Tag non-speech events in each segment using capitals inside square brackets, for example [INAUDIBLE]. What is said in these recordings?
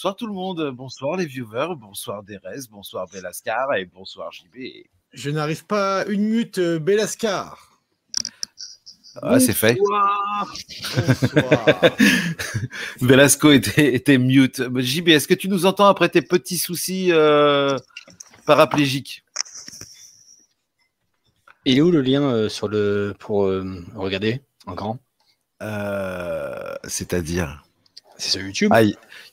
Bonsoir tout le monde, bonsoir les viewers, bonsoir Derez, bonsoir Belascar et bonsoir JB. Je n'arrive pas une minute, euh, Belascar. Ah, c'est fait. Bonsoir. [LAUGHS] Velasco était, était mute. JB, est-ce que tu nous entends après tes petits soucis euh, paraplégiques? Il est où le lien euh, sur le pour euh, regarder en grand? Euh, C'est-à-dire? C'est sur YouTube. Ah,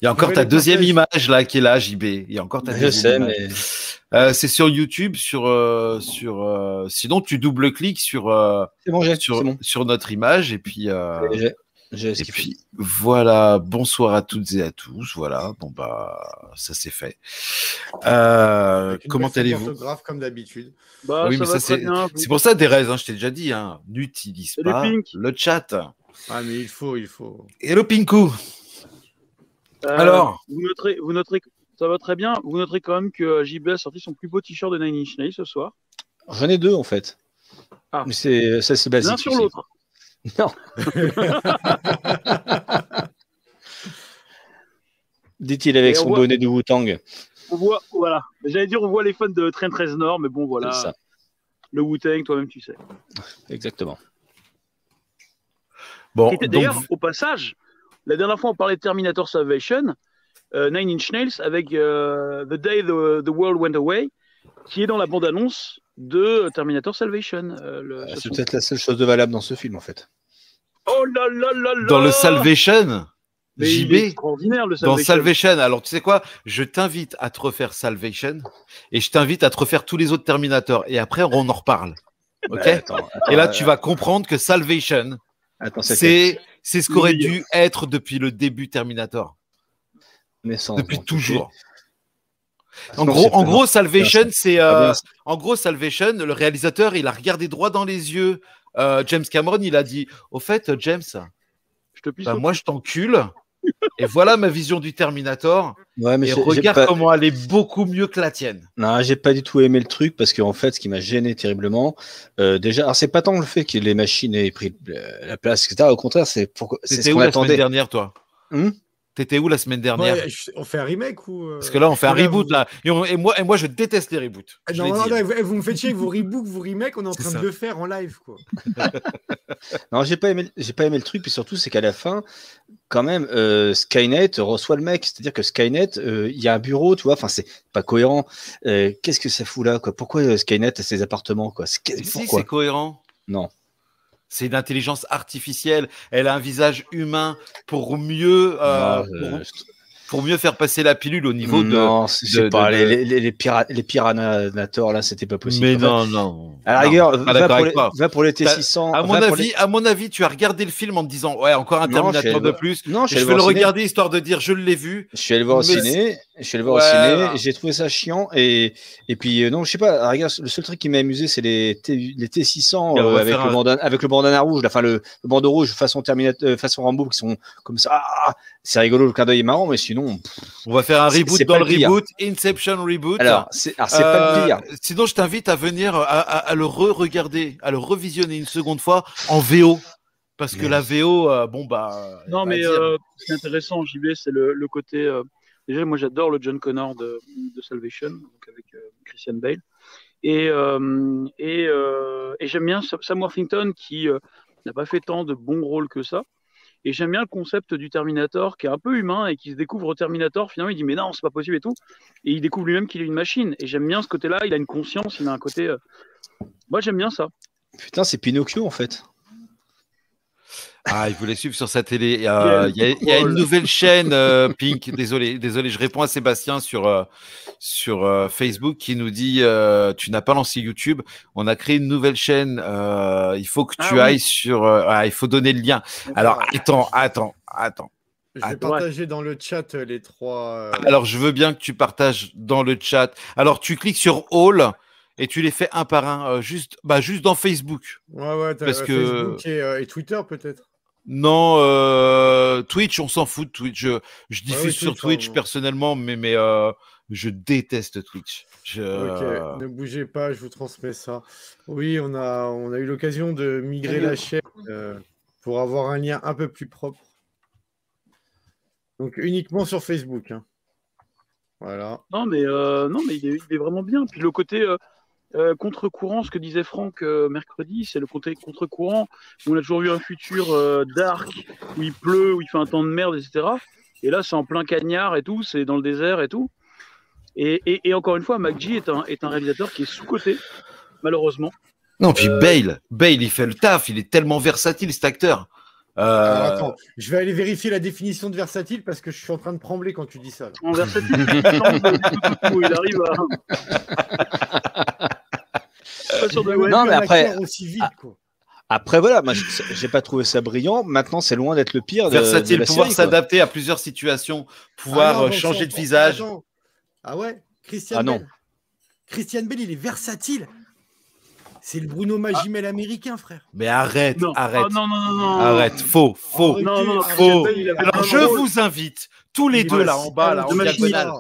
il y a encore ta deuxième image là qui est là, JB. Il y a encore ta je deuxième sais, image. mais Euh, c'est sur YouTube, sur, euh, sur euh, sinon tu double-cliques sur, euh, c'est bon, sur, bon. sur notre image et puis, euh, J'ai- J'ai et puis voilà, bonsoir à toutes et à tous. Voilà, bon bah ça c'est fait. Euh, comment allez-vous? comme d'habitude. Bah, Oui, ça mais ça, c'est- bien. C'est pour ça, Derez, hein, je t'ai déjà dit, hein, n'utilise pas le chat. Ah, mais il faut, il faut. Hello Pinku. Euh, Alors vous noterez, vous noterez, ça va très bien. Vous noterez quand même que euh, JB a sorti son plus beau t-shirt de Nine Inch Nails ce soir. J'en ai deux en fait. Ah. Mais c'est ça c'est basique. L'un sur l'autre. [LAUGHS] Non. [LAUGHS] Dit-il avec Et son voit- bonnet de Wu-Tang. On voit, voilà. J'allais dire, on voit les fans de Train 13 Nord, mais bon, voilà. Ça. Le Wu-Tang, toi-même, tu sais. Exactement. Bon, était donc, D'ailleurs, au passage, la dernière fois, on parlait de Terminator Salvation, euh, Nine Inch Nails, avec euh, The Day the, the World Went Away, qui est dans la bande-annonce de Terminator Salvation. euh, Ah, ce C'est peut-être la seule chose de valable dans ce film en fait. Oh là là là là dans le Salvation, Mais JB, extraordinaire, le dans Salvation. Salvation, alors tu sais quoi? Je t'invite à te refaire Salvation et je t'invite à te refaire tous les autres Terminators et après on en reparle. Ok? [LAUGHS] Attends, Et là attends, tu vas comprendre que Salvation, c'est c'est ce qu'aurait dû être depuis le début Terminator, naissance, depuis toujours. En gros, en gros, Salvation, c'est pas euh, en gros Salvation. Le réalisateur, il a regardé droit dans les yeux euh, James Cameron. Il a dit, au fait, James, Je te pisse bah, moi je t'encule. Et voilà ma vision du Terminator. Ouais, mais Et regarde pas- comment elle est beaucoup mieux que la tienne. Non, j'ai pas du tout aimé le truc parce qu'en fait, ce qui m'a gêné terriblement, euh, déjà, alors c'est pas tant le fait que les machines aient pris euh, la place, etc. Au contraire, c'est pour, c'est ce T'étais où la semaine dernière, toi? Hmm? T'étais où la semaine dernière Ouais, on fait un remake ou. euh, Parce que là, on fait un là, reboot vous- là. Et, on- et moi, et moi, je déteste les reboots. Ah, Non, non, non, vous, vous me faites chier avec vos rebooks, vos remakes, on est en train ça. de le faire en live, quoi. [LAUGHS] Non, j'ai pas aimé, j'ai pas aimé le truc, puis surtout, c'est qu'à la fin, quand même, euh, Skynet reçoit le mec. C'est-à-dire que Skynet, euh, il y a un bureau, tu vois. Enfin, c'est pas cohérent. Euh, Qu'est-ce que ça fout là, quoi? Pourquoi euh, Skynet a ses appartements, quoi? Si, c'est cohérent. Non. C'est une intelligence artificielle. Elle a un visage humain pour mieux, euh, Non, euh, pour, mieux faire passer la pilule au niveau de. non, c'est pas de- les, les, les, les, pira- les piranators là, c'était pas possible. Mais non, non. À la rigueur, va, pour les, toi. va pour les T600. À mon, avis, à mon avis, tu as regardé le film en te disant Ouais, encore un Non, Terminator de plus. Non, je vais le ciné. regarder histoire de dire Je l'ai vu. Je suis allé voir au ciné. Je suis allé le voir Ouais, au ciné. J'ai trouvé ça chiant. Et, et puis, euh, non, je sais pas. rigueur, le seul truc qui m'a amusé, c'est les, T, les T600 Et on euh, avec, le un- bandana, avec le bandana rouge. Enfin, le, le bandeau rouge façon, Terminator, euh, façon Rambo qui sont comme ça. Ah, c'est rigolo, le clin d'œil est marrant. Mais sinon, pff, On va faire un reboot c'est dans le reboot, Inception Reboot. alors, c'est pas le Euh, pire. Sinon, je t'invite à venir à, à- à le re-regarder, à le revisionner une seconde fois en VO. Parce que la VO, euh, bon, bah. Non, mais euh, ce qui est intéressant, JB, c'est le, le côté. euh, déjà, moi, j'adore le John Connor de, Salvation, donc avec euh, Christian Bale. Et, euh, euh, et j'aime bien Sam Worthington qui n'a pas fait tant de bons rôles que ça. Et j'aime bien le concept du Terminator qui est un peu humain et qui se découvre au Terminator. Finalement, il dit Mais non, c'est pas possible et tout. Et il découvre lui-même qu'il est une machine. Et j'aime bien ce côté-là. Il a une conscience, il a un côté. Moi, j'aime bien ça. Putain, c'est Pinocchio en fait. Ah, il voulait suivre sur sa télé. Euh, Il y, a- il y a une nouvelle chaîne, euh, Pink. Désolé, désolé, je réponds à Sébastien sur, euh, sur Facebook qui nous dit Tu n'as pas lancé YouTube. On a créé une nouvelle chaîne. il faut que Ah tu oui. ailles sur. ah, il faut donner le lien. Alors, attends, attends, attends. Je vais Attends. partager dans le chat les trois. euh, Alors, je veux bien que tu partages dans le chat. Alors, tu cliques sur All et tu les fais un par un, euh, juste, bah, juste dans Facebook. Ouais, ouais, parce euh, que- Facebook et, euh, et Twitter peut-être. Non, euh, Twitch, on s'en fout de Twitch. Je, je diffuse oui, sur Twitch, personnellement, mais, mais euh, je déteste Twitch. Je... Ok, ne bougez pas, je vous transmets ça. Oui, on a, on a eu l'occasion de migrer la chaîne euh, pour avoir un lien un peu plus propre. Donc uniquement sur Facebook. hein. Voilà. Non, mais, euh, non, mais il, est, il est vraiment bien. Puis le côté euh, contre-courant, ce que disait Franck euh, mercredi, c'est le côté contre-courant où on a toujours vu un futur euh, dark, où il pleut, où il fait un temps de merde, etc. Et là, c'est en plein cagnard et tout, c'est dans le désert et tout. Et, et, et encore une fois, McGee est un, est un réalisateur qui est sous-coté, malheureusement. Non, puis Euh, Bale, Bale, il fait le taf, il est tellement versatile cet acteur. Euh, Alors, attends, je vais aller vérifier la définition de versatile parce que je suis en train de trembler quand tu dis ça. là. En versatile, il [LAUGHS] arrive à. [LAUGHS] Pas sûr de- Il aurait Non, mais après- aussi vite, quoi. Après, voilà, moi, je- j'ai pas trouvé ça brillant. Maintenant, c'est loin d'être le pire. Versatile, pouvoir s'adapter à plusieurs situations, pouvoir Ah non, euh, changer de visage. attends. Ah ouais Christian Ah non. Bale. Christian Bale, il est versatile. C'est le Bruno Magimel américain, frère. Mais arrête, Non. arrête, Ah, non, non, non, non. arrête, faux, faux. Arrête. Non, non, Faux. Alors je rôle. vous invite, tous les Il deux là en bas, là, en diagonale,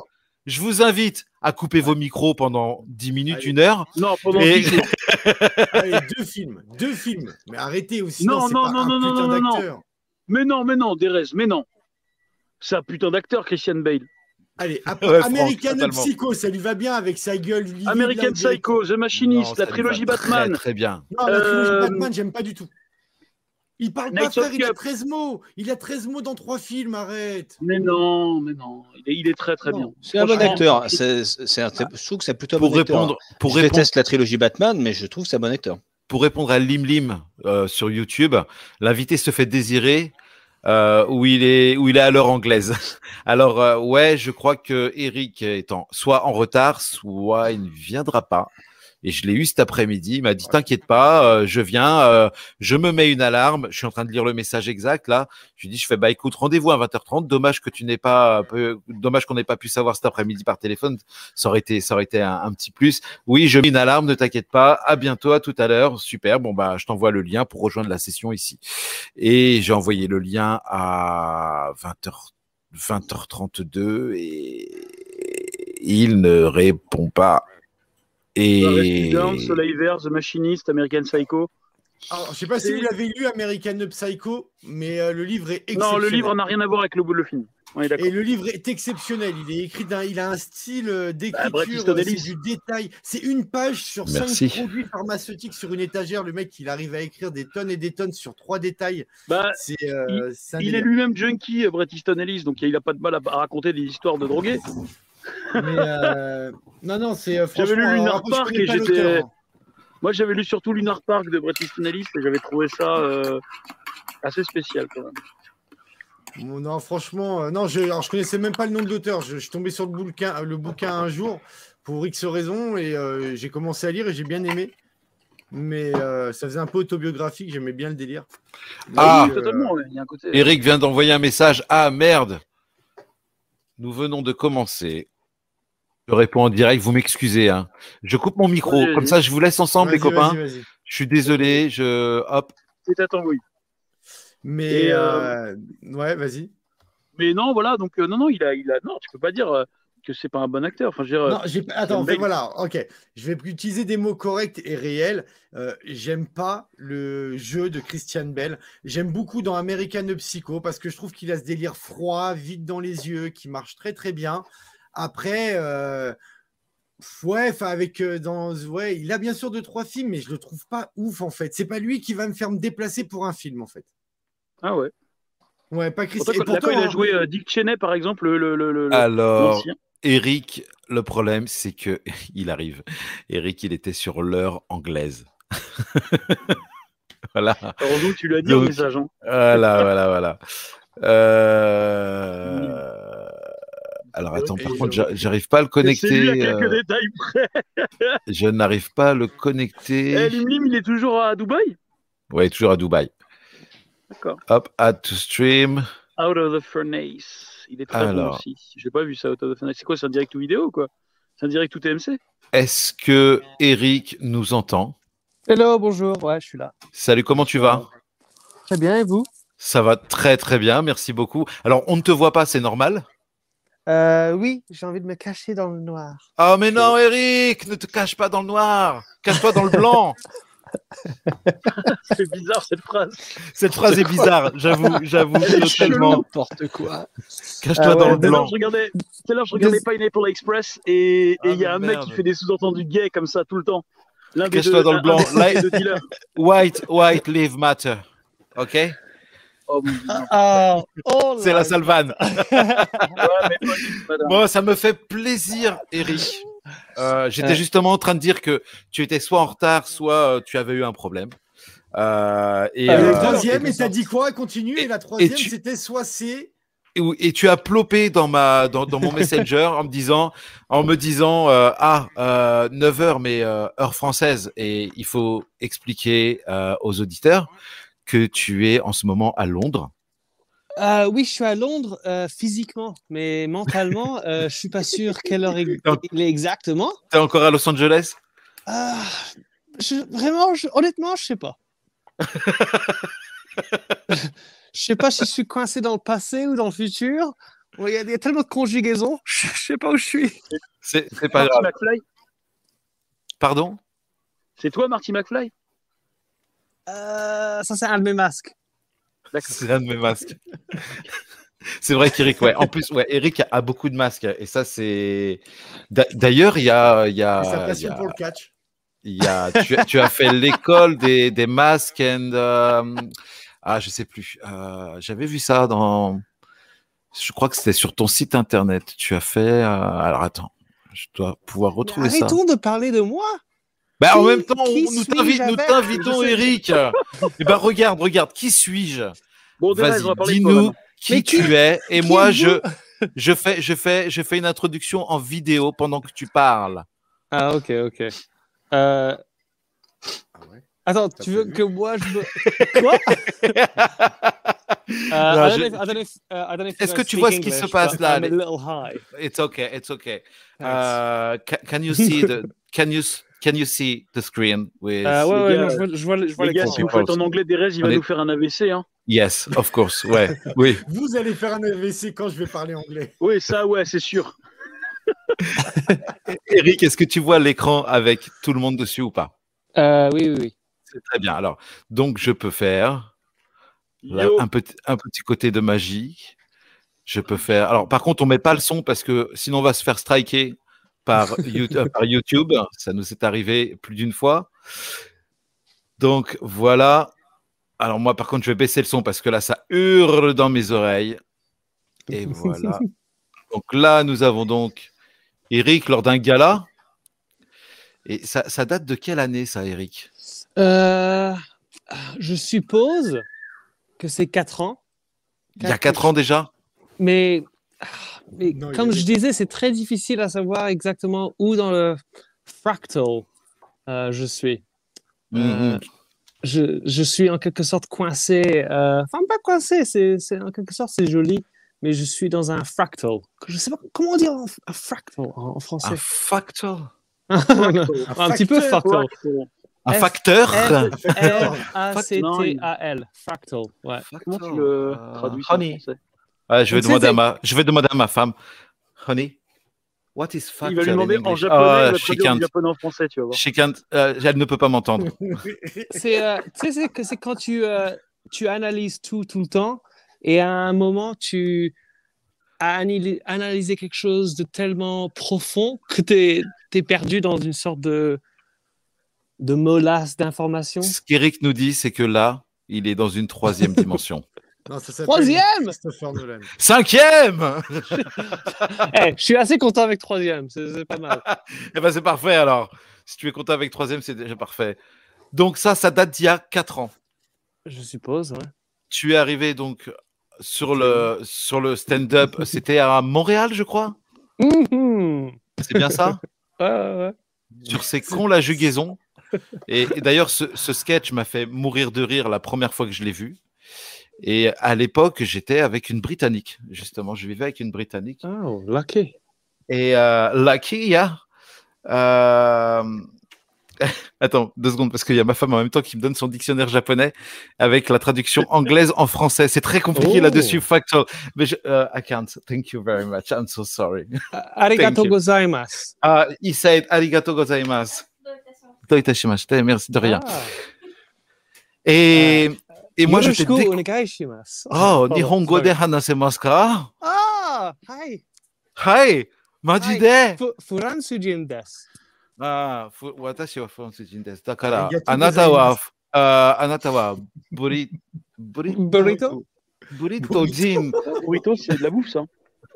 je vous invite à couper vos micros pendant 10 minutes, Allez. une heure. Non, pendant Et- 10 jours. [LAUGHS] Allez, deux films, deux films. Mais arrêtez aussi. Non, non, pas non, un non, non, non, non. Mais non, mais non, Derez, mais non. C'est un putain d'acteur, Christian Bale. Allez, Ouais, American. Psycho, ça lui va bien avec sa gueule. American Psycho, The Machinist, Non, la trilogie Batman. Très, très bien. Non, la trilogie Euh, Batman, j'aime pas du tout. Il parle pas, Knights of frère, il a Cup. 13 mots. Il a 13 mots dans trois films, arrête. Mais non, mais non. Il est, il est très très Non. bien. C'est un bon acteur. C'est, c'est un- je trouve que c'est plutôt un Pour bon acteur. répondre, pour je répondre, déteste la trilogie Batman, mais je trouve que c'est un bon acteur. pour répondre à Lim Lim euh, sur YouTube, l'invité se fait désirer euh, où il est où il est à l'heure anglaise. [LAUGHS] Alors euh, ouais, je crois que Eric est en, soit en retard, soit il ne viendra pas. Et je l'ai eu cet après-midi. Il m'a dit T'inquiète pas, euh, je viens. euh, je me mets une alarme. Je suis en train de lire le message exact là. Je lui dis Je fais bah écoute, rendez-vous à 20h30. Dommage que tu n'aies pas, peu- dommage qu'on n'ait pas pu savoir cet après-midi par téléphone. Ça aurait été, ça aurait été un, un petit plus. Oui, je mets une alarme, ne t'inquiète pas. À bientôt, à tout à l'heure. Super. Bon, bah, je t'envoie le lien pour rejoindre la session ici. Et j'ai envoyé le lien à 20h, 20h32 et il ne répond pas. Et Down, Soleil Vert, The Machinist, American Psycho. Alors, je sais pas si vous l'avez lu, American Psycho, mais euh, le livre est exceptionnel. Non, le livre n'a rien à voir avec le, le film. On est. Et le livre est exceptionnel. Il est écrit d'un, il a un style euh, Bah, d'écriture, euh, c'est du détail. C'est une page sur Merci. cinq produits pharmaceutiques sur une étagère. Le mec, il arrive à écrire des tonnes et des tonnes sur trois détails. Bah, C'est, euh, il est délire. lui-même junkie, Bret Easton Ellis, donc il n'a pas de mal à, à raconter des histoires de drogués. Mais, euh, non, non, c'est euh, J'avais lu Lunar après, je Park et j'étais- hein. Moi, j'avais lu surtout Lunar Park de Bret Easton Ellis et j'avais trouvé ça euh, assez spécial quand même. Bon, Non, franchement, euh, non, je, alors, je connaissais même pas le nom de l'auteur. Je, je suis tombé sur le bouquin, euh, le bouquin un jour pour X raisons et euh, j'ai commencé à lire et j'ai bien aimé. Mais euh, ça faisait un peu autobiographique, j'aimais bien le délire. Ah. Donc, Oui, euh, totalement, ouais, il y a un côté. Eric vient d'envoyer un message. Ah merde Nous venons de commencer. Je réponds en direct, vous m'excusez. Hein. Je coupe mon micro, comme ça je vous laisse ensemble les copains. Je suis désolé, je hop. C'est à ton oui. Mais Et, euh, ouais, vas-y. Mais non, voilà, donc euh, non, non, il a, il a, non, tu peux pas dire euh, que c'est pas un bon acteur. Enfin, je veux dire, euh, Non, j'ai attends, fait, voilà, ok. Je vais utiliser des mots corrects et réels. Euh, J'aime pas le jeu de Christian Bell. J'aime beaucoup dans American Psycho parce que je trouve qu'il a ce délire froid, vide dans les yeux, qui marche très très bien. Après, euh, ouais, enfin avec euh, dans ouais, il a bien sûr deux trois films, mais je le trouve pas ouf en fait. C'est pas lui qui va me faire me déplacer pour un film en fait. ah ouais. Ouais, pas Christian. Pourtant, il a joué euh, Dick Cheney, par exemple, le, le, le, Alors. Eric, le problème c'est que [LAUGHS] il arrive. Eric, il était sur l'heure anglaise. [LAUGHS] voilà. Heureusement tu lui as dit au Donc, message. hein. Voilà, voilà, voilà. Euh, Alors attends, par je- contre, j'a- j'arrive pas à le C'est lui à connecter. quelques euh, détails près. Je n'arrive pas à le Eh, connecter. Lim Lim, il est toujours à Dubaï? Ouais, toujours à Dubaï. D'accord. Hop, add to stream. Out of the Furnace. Il est très bon Alors. aussi. J'ai pas vu ça, Out of the Furnace. C'est quoi, c'est un direct ou vidéo ou quoi? C'est un direct ou TMC Est-ce que Eric nous entend? Hello, bonjour, ouais, je suis là. Salut, comment tu vas? Très bien, et vous? Ça va très très bien, merci beaucoup. Alors, on ne te voit pas, c'est normal? Euh, Oui, j'ai envie de me cacher dans le noir. Ah mais non, Eric, ne te cache pas dans le noir, cache-toi dans le blanc. [LAUGHS] C'est bizarre cette phrase. Cette phrase est bizarre, j'avoue, j'avoue totalement. N'importe quoi. Cache-toi Ah dans le blanc. je regardais, tout à l'heure, je regardais Pineapple Express et Ah, il y a un mec qui fait des sous-entendus gays comme ça tout le temps. Cache-toi dans le un- blanc. Là-. White, white, live matter. Ok? Oh. Ah, oh C'est la seule vanne. Bon, ça me fait plaisir, Eric. Euh, J'étais Ouais. justement en train de dire que tu étais soit en retard, soit euh, tu avais eu un problème. Euh, et, Euh, le troisième, quelque et t'as dit quoi? Continue. Et, Et- la troisième, tu- c'était soit c'est. et, tu as plopé dans ma dans, dans mon messenger en me disant en me disant euh, ah 9 heures mais euh, heure française et il faut expliquer euh, aux auditeurs que tu es en ce moment à Londres. Euh, oui, je suis à Londres euh, physiquement, mais mentalement, euh, je suis pas sûr [LAUGHS] quelle heure il est exactement. Tu es encore à Los Angeles? Ah, je- vraiment, je- honnêtement, je sais pas. [LAUGHS] je sais pas si je suis coincé dans le passé ou dans le futur. Il y, a, il y a tellement de conjugaisons, je [LAUGHS] je sais pas où je suis. C'est c'est pas Marty grave. McFly Pardon? C'est toi, Marty McFly? Euh, ça, c'est un de mes masques. C'est un de mes masques. [LAUGHS] C'est vrai qu'Eric, ouais. En plus, ouais, Eric a, a beaucoup de masques. Et ça, c'est. D'a- D'ailleurs, il y a. Il y a, y passion a- pour le catch. il y a- tu, as- tu as fait l'école des, des masques and. euh, ah, je sais plus. Euh, J'avais vu ça dans. Je crois que c'était sur ton site internet. Tu as fait. euh, Alors attends. Je dois pouvoir Mais retrouver ça. arrêtons de parler de moi. Bah, en Qui- même temps, qui on- nous t'invitons, Je sais- Eric. Et ben regarde, regarde. Qui suis-je? Bon, Vas-y, dis-nous qui Mais qui- tu es. Et moi, je, je, fais, je, fais, je fais une introduction en vidéo pendant que tu parles. Ah, ok, ok. Euh, Attends, T'as tu veux que moi je me. Quoi? Uh, uh, if you Est-ce que tu vois ce qui se passe là, I'm a les- little high. It's okay, it's okay. Uh, ca- can you see the [LAUGHS] can you can you see the screen with Euh, ouais, non, je vois, je vois, le- je vois Les gars, si vous faites en anglais Derez, il va nous faire un AVC. Hein. Yes, of course. Ouais, [LAUGHS] oui. Vous allez faire un AVC quand je vais parler anglais. Oui, ça, ouais, c'est sûr. [LAUGHS] Eric, est-ce que tu vois l'écran avec tout le monde dessus ou pas? Euh, oui, oui, oui. C'est très bien. Alors, donc je peux faire là, un petit un petit côté de magie. Je peux faire. Alors, par contre, on met pas le son parce que sinon on va se faire striker par [LAUGHS] YouTube. par YouTube. Ça nous est arrivé plus d'une fois. Donc voilà. Alors moi, par contre, je vais baisser le son parce que là, ça hurle dans mes oreilles. Et [LAUGHS] voilà. Donc là, nous avons donc Eric lors d'un gala. Et ça, ça date de quelle année, ça, Eric? Euh, je suppose que c'est 4 ans. Il y a 4 ans déjà? Mais, mais Non, il comme je des- disais, c'est très difficile à savoir exactement où dans le fractal euh, je suis. Euh, Mhm. je, je suis en quelque sorte coincé. euh, Enfin, pas coincé, c'est c'est- en quelque sorte c'est joli, mais je suis dans un fractal. Je sais pas comment dire un, un fractal en, en français. Un facteur [LAUGHS] un, petit peu facteur, fractal. Un F- facteur R-A-C-T-A-L. Fractal. Ouais. Comment tu le Euh, traduis en français? Ouais, je vais demander à ma, je vais demander à ma femme. Honey, what is factor Il va lui demander in en japonais, Ah, il va she traduire du can't. japonais en français, tu vas voir. She can't. euh, elle ne peut pas m'entendre. [LAUGHS] C'est euh, tu sais, c'est quand tu, euh, tu analyses tout tout le temps et à un moment tu as analy- analysé quelque chose de tellement profond que tu es, perdu dans une sorte de, de molasse d'informations. Ce qu'Eric nous dit, c'est que là, il est dans une troisième dimension. Non, ça s'appelle Troisième Christopher Nolan. Cinquième [LAUGHS] Eh, Je suis assez content avec troisième, c'est c'est pas mal. [LAUGHS] Eh ben c'est parfait alors. Si tu es content avec troisième, c'est déjà parfait. Donc ça, ça date d'il y a 4 ans. Je suppose, ouais. Tu es arrivé donc sur le, sur le stand-up. [LAUGHS] C'était à Montréal, je crois? Mhm. C'est bien ça? Ouais, ouais, ouais. sur ces cons la jugaison. Et, et d'ailleurs, ce, ce sketch m'a fait mourir de rire la première fois que je l'ai vu. Et à l'époque, j'étais avec une Britannique, justement. Je vivais avec une Britannique. Ah, oh, lucky. Et euh, lucky, yeah. Euh... [LAUGHS] Attends, deux secondes, parce qu'il y a ma femme en même temps qui me donne son dictionnaire japonais avec la traduction [LAUGHS] anglaise en français. C'est très compliqué oh. là-dessus, factual. Je, uh, I can't. Thank you very much. I'm so sorry. Arigato gozaimasu. Ah, uh, he said arigato gozaimasu. Doitashimashite. Merci de rien. Ah. Et... Ah. Et moi, je t'ai ah, dit. Oh, Nihongo de hanasemasu ka? Ah, hi. Hi, maji de? Fransujin desu. Ah, watashi wa fransujin desu. Dakara, anata wa, ah, anata wa buri, buri, burrito? Burrito Jin. [LAUGHS] Burrito, c'est de la bouffe, ça.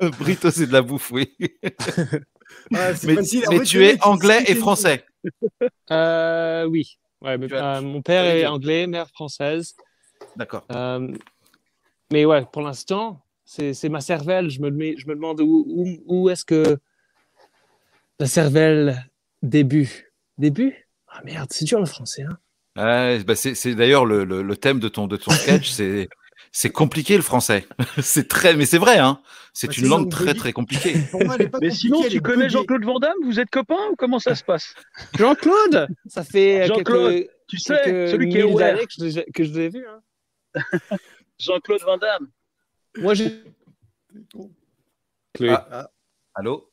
[LAUGHS] Burrito, c'est de la bouffe, oui. [LAUGHS] mais, mais tu es anglais et français. euh, oui. Ouais, mais, euh, mon père est anglais, mère française. D'accord. Euh, mais ouais, pour l'instant, c'est c'est ma cervelle. Je me, mets- je me demande où, où, où est-ce que la cervelle début. Début? Ah merde, c'est dur le français. Hein bah c'est c'est d'ailleurs le, le, le thème de ton, de ton sketch, [LAUGHS] c'est c'est compliqué le français. [LAUGHS] c'est très, mais c'est vrai, hein. C'est Bah, une langue très très compliquée. Pour moi, elle est pas [LAUGHS] Mais sinon, tu connais. Jean-Claude Van Damme Vous êtes copains ou comment ça se passe? Jean-Claude Ça fait Jean-Claude, quelques, Tu sais, celui qui est que je l'ai vu. Hein. Jean-Claude Van Damme. Moi, j'ai. Ah. Allô?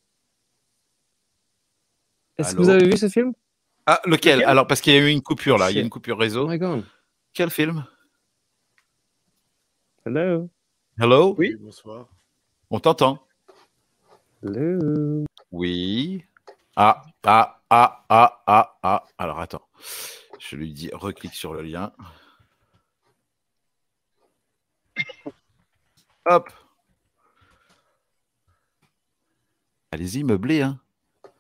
Est-ce que vous avez vu ce film? Ah, lequel? Lequel? Alors, parce qu'il y a eu une coupure là, il y a une coupure Oh réseau. my god. Quel film? Hello? Hello? Oui. Bonsoir. On t'entend Hello? Oui. Ah, ah, ah, ah, ah, ah. Alors, attends. Je lui dis, reclique sur le lien. Hop. Allez-y, meublé, hein.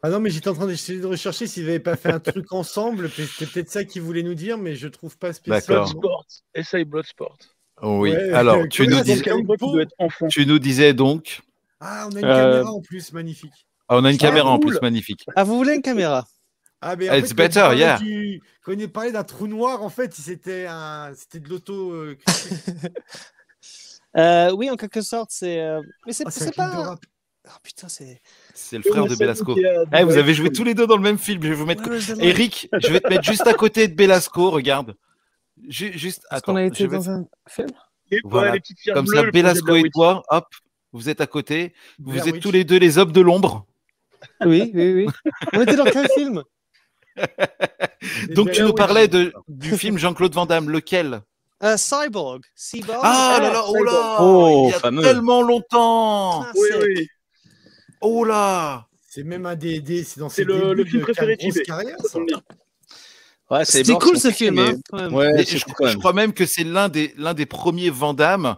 Ah non, mais j'étais en train d'essayer de rechercher s'ils n'avaient pas fait un truc [LAUGHS] ensemble. C'était peut-être ça qu'ils voulaient nous dire, mais je trouve pas spécialement. D'accord. Bloodsport. Essaye Bloodsport. Oui. Ouais, Alors, tu nous, dis- tu en disais donc. Ah, on a une Euh, caméra en plus, magnifique. Ah, on a une Ah, caméra en plus magnifique. Ah, vous voulez une caméra? Ah, mais It's quand better, il parlait yeah. du- Quand il parlait d'un trou noir, en fait, c'était un... c'était de l'auto. [LAUGHS] euh, Euh, Oui, en quelque sorte, c'est. euh, Mais c'est c'est un c'est clip de pas. rap. Oh putain, c'est. C'est le frère de Belasco. A- Eh, vous avez joué tous les deux dans le même film. Je vais vous mettre. Eric, je vais te mettre juste à côté de Belasco. Regarde. Ju- juste. Est-ce Attends. qu'on a je été vais- dans un film? Voilà. les petites pierres Comme bleues, ça, le projet de Belasco et Witch. toi, hop, vous êtes à côté. Vous Blair êtes Witch. tous les deux les hommes de l'ombre. Oui, oui, oui. On était dans quel film? [LAUGHS] Donc tu Blair nous Witch. parlais de, du film Jean-Claude Van Damme, lequel? Euh, Cyborg. Cyborg. Ah là là, oh là Oh, Il y a fameux. tellement longtemps putain, Oui, c'est- oui. Oh là C'est même un des. des- c'est dans C'est ses le- le film de préféré de JB. carrière, Ça. Ouais, c'est cool ce film. mais- hein, quand même. Ouais, Mais je, crois même que c'est l'un des, l'un des premiers Van Damme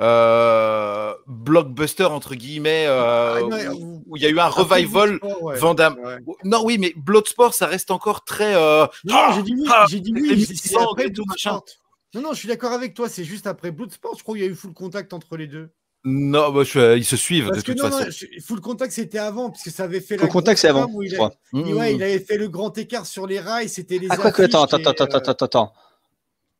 euh, blockbuster, entre guillemets, euh, Ah, non, où- il y a eu un revival Bloodsport, ouais. Van Damme. Ouais. Non, oui, mais Bloodsport, ça reste encore très... euh, Non, ah, j'ai dit oui, ah, j'ai dit oui. c'est- c'est sang après et tout, machin. Non, non, je suis d'accord avec toi. C'est juste après Bloodsport. Je crois qu'il y a eu full contact entre les deux. Non, bah, je- ils se suivent Parce de que toute non, façon. non, je- full contact c'était avant, puisque ça avait fait Full la contact, c'est avant, il je crois. Mmh. ouais, il avait fait le grand écart sur les rails. C'était les. Ah, quoi que, attends, attends, et, attends, euh, attends, attends, attends.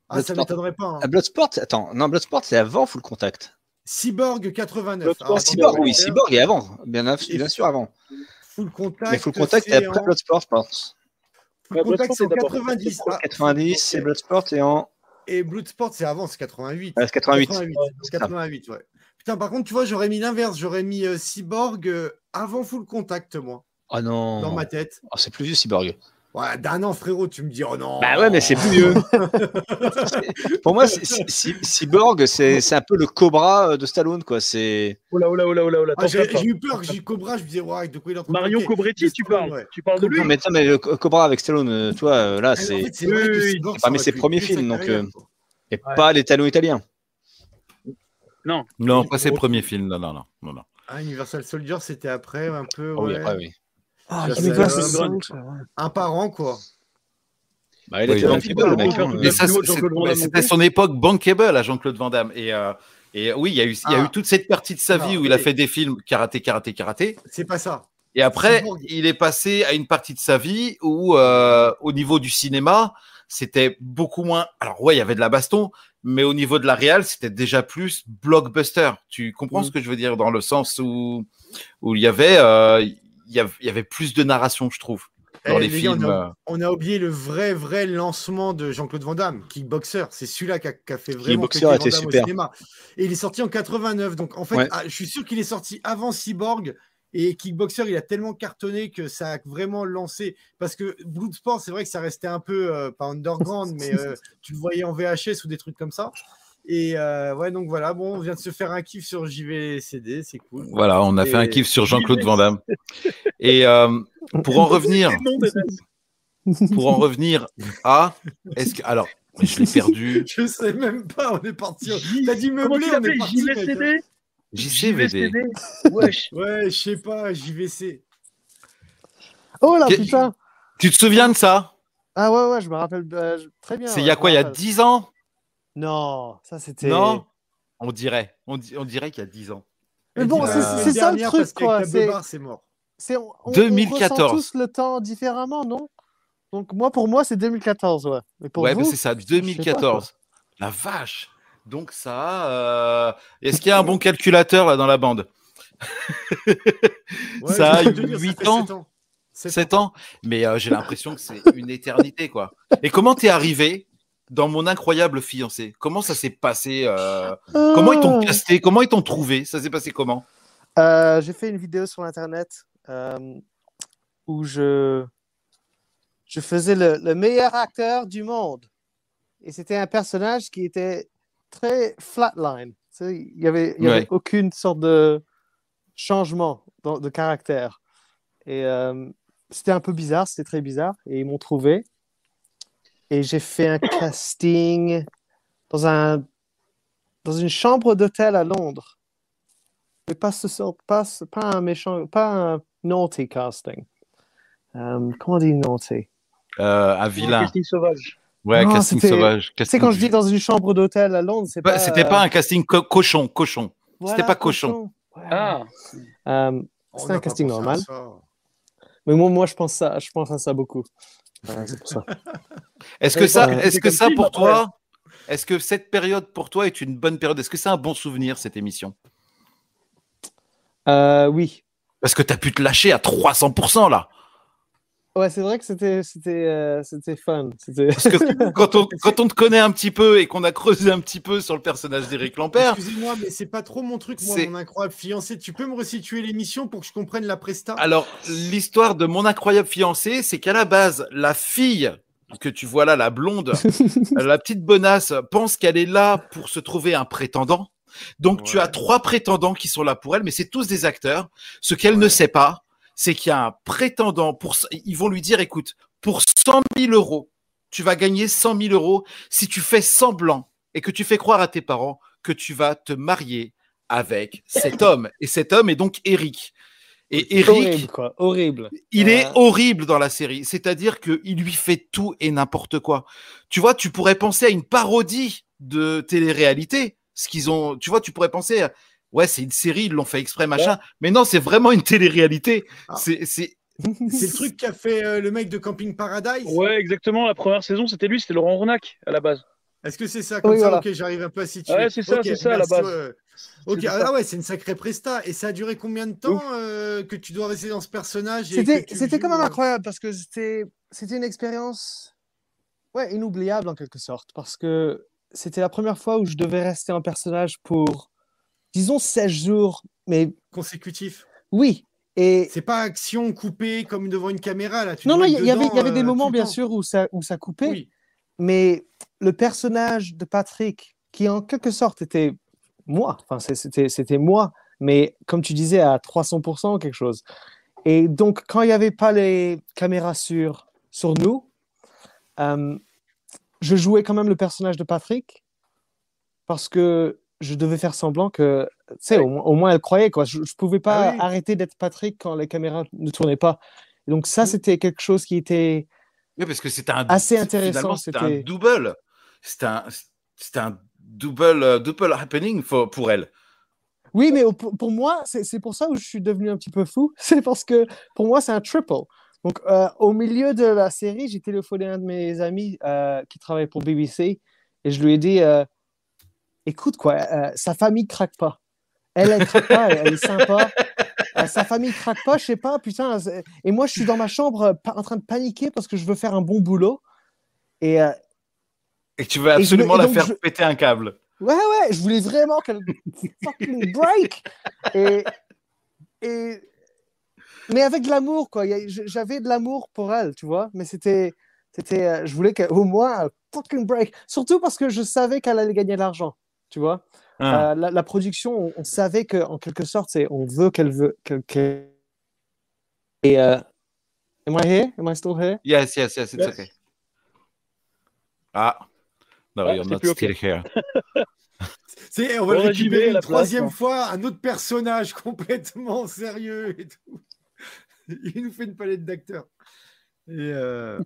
Ah, ça m'étonnerait pas. hein. Ah, Bloodsport, attends, non, Bloodsport, c'est avant Full Contact. Cyborg 89. Bloodsport, Alors, Ah, Attends, Cyborg, oui. Cyborg est avant. Bien, Et- bien sûr avant. Full contact. Mais Full Contact, c'est c'est après en- Bloodsport, je pense. Full contact c'est en Bloodsport, c'est d'abord. 90. Ah, 90, c'est Bloodsport et en Et Bloodsport c'est avant, c'est 88. euh, 88. 88, c'est ça. 88, ouais. Putain, par contre, tu vois, j'aurais mis l'inverse. J'aurais mis euh, Cyborg euh, avant Full Contact, moi, Oh non. dans ma tête. Oh, c'est plus vieux Cyborg. Ouais, d'un an, frérot, tu me dis, oh non. Bah ouais, mais c'est plus vieux. [LAUGHS] C'est- Pour moi, Cyborg, c'est un peu le Cobra euh, de Stallone, quoi. C'est Oh là, oh là, oh là, oh là, oh là, Ah, t'en j'ai eu peur que j'ai eu Cobra, je me disais, ouais, de quoi il est en train de Mario Cobretti, tu parles. ouais. Tu parles de lui. non, mais, attends, mais le Co- Cobra avec Stallone, euh, tu vois, euh, là, Ah, en c'est fait, vrai que Oui, oui, parmi ses premiers films, donc, euh, et pas les talons italiens. Non. Non, pas ses premiers films. Non, non, non. non, non. Ah, Universal Soldier, c'était après, un peu, oui, ouais. après, oui. Ah, Ça, un par an, quoi. Bah, il était mec. Mais ça, c'était son époque bankable à Jean-Claude Van Damme. Et, euh, et oui, il y a eu, il y a Ah. eu toute cette partie de sa vie Non, où il a fait des films karaté, karaté, karaté. C'est pas ça. Et après, il est passé à une partie de sa vie où, euh, au niveau du cinéma, c'était beaucoup moins. Alors ouais, il y avait de la baston, mais au niveau de la réal, c'était déjà plus blockbuster. Tu comprends Mm. ce que je veux dire? Dans le sens où où il y avait, euh, y il y avait plus de narration, je trouve, dans Eh, les les gars, films. on, euh. a, on a oublié le vrai, vrai lancement de Jean-Claude Van Damme, Kickboxer. C'est celui-là qui a, a fait vraiment Kickboxer Van au cinéma. Et il est sorti en 89. Donc, en fait, Ouais. ah, je suis sûr qu'il est sorti avant Cyborg Et Kickboxer, il a tellement cartonné que ça a vraiment lancé. Parce que Bloodsport, c'est vrai que ça restait un peu, euh, pas underground, mais [LAUGHS] euh, tu le voyais en VHS ou des trucs comme ça. Et euh, ouais, donc voilà, bon, on vient de se faire un kiff sur JVCD, c'est cool. Voilà, on a Et- fait un kiff sur Jean-Claude Van Damme. Et euh, pour en revenir, pour en revenir à, est-ce que, alors, je l'ai perdu. [LAUGHS] Je sais même pas, on est parti. T'as dit tu on est parti. JVCD. Wesh. Ouais, je sais pas, JVC. Oh là, putain Tu te souviens de ça? Ah ouais, ouais, je me rappelle euh, je- très bien. C'est il y a quoi Il y a rappelle. 10 ans? Non, ça c'était. Non On dirait. On, di- on dirait qu'il y a 10 ans. Mais bon, c'est- ça le truc, quoi, c'est- mort. C'est on, on- on 2014. ressent tous le temps différemment, non? Donc moi, pour moi, c'est 2014, ouais. Mais pour ouais, c'est ça, je sais pas, 2014. La vache Donc ça... euh, Est-ce qu'il y a un bon calculateur là dans la bande? [LAUGHS] Ouais, Ça a je vais te dire, 8 fait ans. sept ans. Sept 7 ans Mais euh, j'ai l'impression que c'est une éternité, quoi. Et comment t'es arrivé dans mon incroyable fiancé Comment ça s'est passé euh, quoi. Comment ils t'ont Ah. casté Comment ils t'ont trouvé Ça s'est passé comment? Euh, J'ai fait une vidéo sur Internet euh, où je, je faisais le, le meilleur acteur du monde. Et c'était un personnage qui était très flatline. Il n'y avait, y avait Ouais. aucune sorte de changement de caractère. Et c'était un peu bizarre, c'était très bizarre. Et ils m'ont trouvé. Et j'ai fait un casting dans, un, dans une chambre d'hôtel à Londres. Mais pas ce sort, pas, ce- pas un méchant, pas un naughty casting. Euh, comment on dit naughty? euh, Un Un vilain. casting sauvage. Ouais, Non, casting c'était- sauvage. Tu sais, quand je dis dans une chambre d'hôtel à Londres, c'est Bah, pas. C'était euh, pas un casting co- cochon, cochon. voilà, c'était pas cochon. Ouais. Ah, Euh, c'est n'a un casting normal. ça. Mais moi, moi je, pense ça, je pense à ça beaucoup. Ouais, c'est pour ça. [LAUGHS] Est-ce que ça, est-ce que ça pour toi, est-ce que cette période pour toi est une bonne période? Est-ce que c'est un bon souvenir cette émission? Euh, oui. Parce que tu as pu te lâcher à 300% là. Ouais, c'est vrai que c'était c'était euh, c'était fun. C'était- Parce que [LAUGHS] quand on, quand on te connaît un petit peu et qu'on a creusé un petit peu sur le personnage d'Éric Lampert, Excusez-moi, mais c'est pas trop mon truc, moi, C'est- mon incroyable fiancé. Tu peux me resituer l'émission pour que je comprenne la presta? Alors l'histoire de mon incroyable fiancé, c'est qu'à la base, la fille que tu vois là, la blonde, [LAUGHS] la petite bonasse, pense qu'elle est là pour se trouver un prétendant. Donc tu as trois prétendants qui sont là pour elle, mais c'est tous des acteurs. Ce qu'elle ne sait pas, c'est qu'il y a un prétendant pour. Ils vont lui dire, écoute, pour 100 000 euros, tu vas gagner 100 000 euros si tu fais semblant et que tu fais croire à tes parents que tu vas te marier avec cet [LAUGHS] homme. Et cet homme est donc Eric. Et Eric, horrible, quoi. Horrible. il est Euh, horrible dans la série. C'est-à-dire qu'il lui fait tout et n'importe quoi. Tu vois, tu pourrais penser à une parodie de télé-réalité. Ce qu'ils ont, tu vois, tu pourrais penser, à, ouais, c'est une série, ils l'ont fait exprès, machin. Mais non, c'est vraiment une télé-réalité. Ah. C'est, c'est, [LAUGHS] C'est le truc qu'a fait euh, le mec de Camping Paradise ouais, exactement. La première saison, c'était lui, c'était Laurent Ronac à la base. Est-ce que c'est ça? Comme Oui, ça voilà. Ok, j'arrive un peu à situer. Ouais, c'est ça, c'est ça, à la base. Ok, ah ça. ouais, c'est une sacrée presta. Et ça a duré combien de temps euh, que tu dois rester dans ce personnage et C'était que tu c'était quand même euh, incroyable parce que c'était c'était une expérience ouais, inoubliable en quelque sorte parce que c'était la première fois où je devais rester en personnage pour disons 16 jours mais consécutif oui et C'est pas action coupée comme devant une caméra là. tu non non il y, avait y des euh, moments bien temps. sûr où ça où ça coupait Oui. mais le personnage de Patrick qui en quelque sorte était moi enfin c'était c'était moi mais comme tu disais à 300% ou quelque chose et donc quand il n'y avait pas les caméras sur sur nous euh, je jouais quand même le personnage de Patrick parce que je devais faire semblant que tu sais au, moins- au moins elle croyait quoi je, je pouvais pas Ah oui. arrêter d'être Patrick quand les caméras ne tournaient pas et donc ça Mm. c'était quelque chose qui était oui, parce que c'était un, Assez intéressant, C'était un double. C'était un, double, euh, double happening for- pour elle. Oui, mais pour, moi, c'est c'est pour ça où je suis devenu un petit peu fou. [LAUGHS] C'est parce que pour moi, c'est un triple. Donc, euh, au milieu de la série, j'ai téléphoné à un de mes amis euh, qui travaille pour BBC et je lui ai dit euh, Écoute, quoi, euh, sa famille craque pas. Elle, elle craque pas, elle, elle est sympa. [LAUGHS] Euh, sa famille craque pas, je sais pas, putain. c'est- Et moi, je suis dans ma chambre euh, en train de paniquer parce que je veux faire un bon boulot. Et euh, Et tu veux me- absolument la faire je- péter un câble. Ouais, ouais, je voulais vraiment qu'elle fucking break. Et, et mais avec de l'amour, quoi. J'avais de l'amour pour elle, tu vois. Mais c'était, c'était, euh, je voulais qu'au moins fucking break. Surtout parce que je savais qu'elle allait gagner de l'argent, tu vois. Ah. Euh, la, la production, on, on savait que, en quelque sorte, c'est, on veut qu'elle veut, Et euh, am I here? Am I still here? Yes, yes, yes, it's Yes. okay. Ah. No, Ah, you're not still here. [LAUGHS] C'est, on va le vais récupérer à une la troisième place, fois, un autre personnage [LAUGHS] complètement sérieux et tout. Il nous fait une palette d'acteurs. Et euh,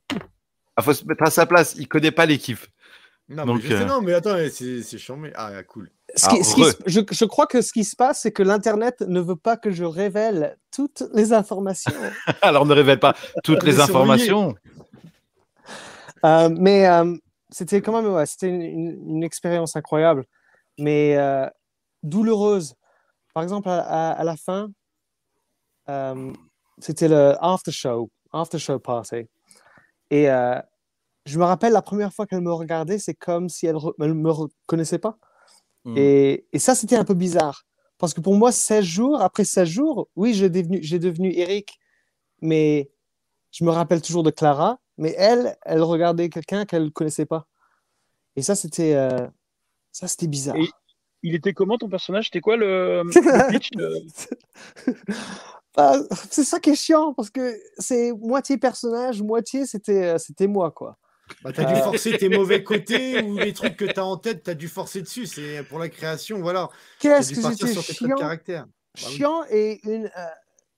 Il faut se mettre à sa place. Il connaît pas l'équipe. Non, Donc, mais je sais, euh, non, mais attends, c'est chiant, mais ah, cool. Ce qui- Ah, ce qui je, je crois que ce qui se passe, c'est que l'Internet ne veut pas que je révèle toutes les informations. [LAUGHS] Alors ne révèle pas toutes les informations. Euh, mais euh, c'était quand même ouais, c'était une, une- une expérience incroyable, mais euh, douloureuse. Par exemple, à, à- à la fin, euh, c'était le after show, after show party. Et euh, je me rappelle la première fois qu'elle me regardait, c'est comme si elle ne me reconnaissait pas. Mm. Et, et ça, c'était un peu bizarre. Parce que pour moi, 16 jours, après 16 jours, oui, j'ai devenu, j'ai devenu Eric, mais je me rappelle toujours de Clara, mais elle, elle regardait quelqu'un qu'elle ne connaissait pas. Et ça, c'était euh, ça, c'était bizarre. Et- Il était comment ton personnage? C'était quoi le, [LAUGHS] le pitch [LAUGHS] Bah, c'est ça qui est chiant, parce que c'est moitié personnage, moitié c'était euh, c'était moi, quoi. Bah, t'as dû Euh. forcer tes [LAUGHS] mauvais côtés ou les trucs que t'as en tête, t'as dû forcer dessus. C'est pour la création, voilà. Qu'est-ce que de chiant, caractère. Bah chiant et une, euh,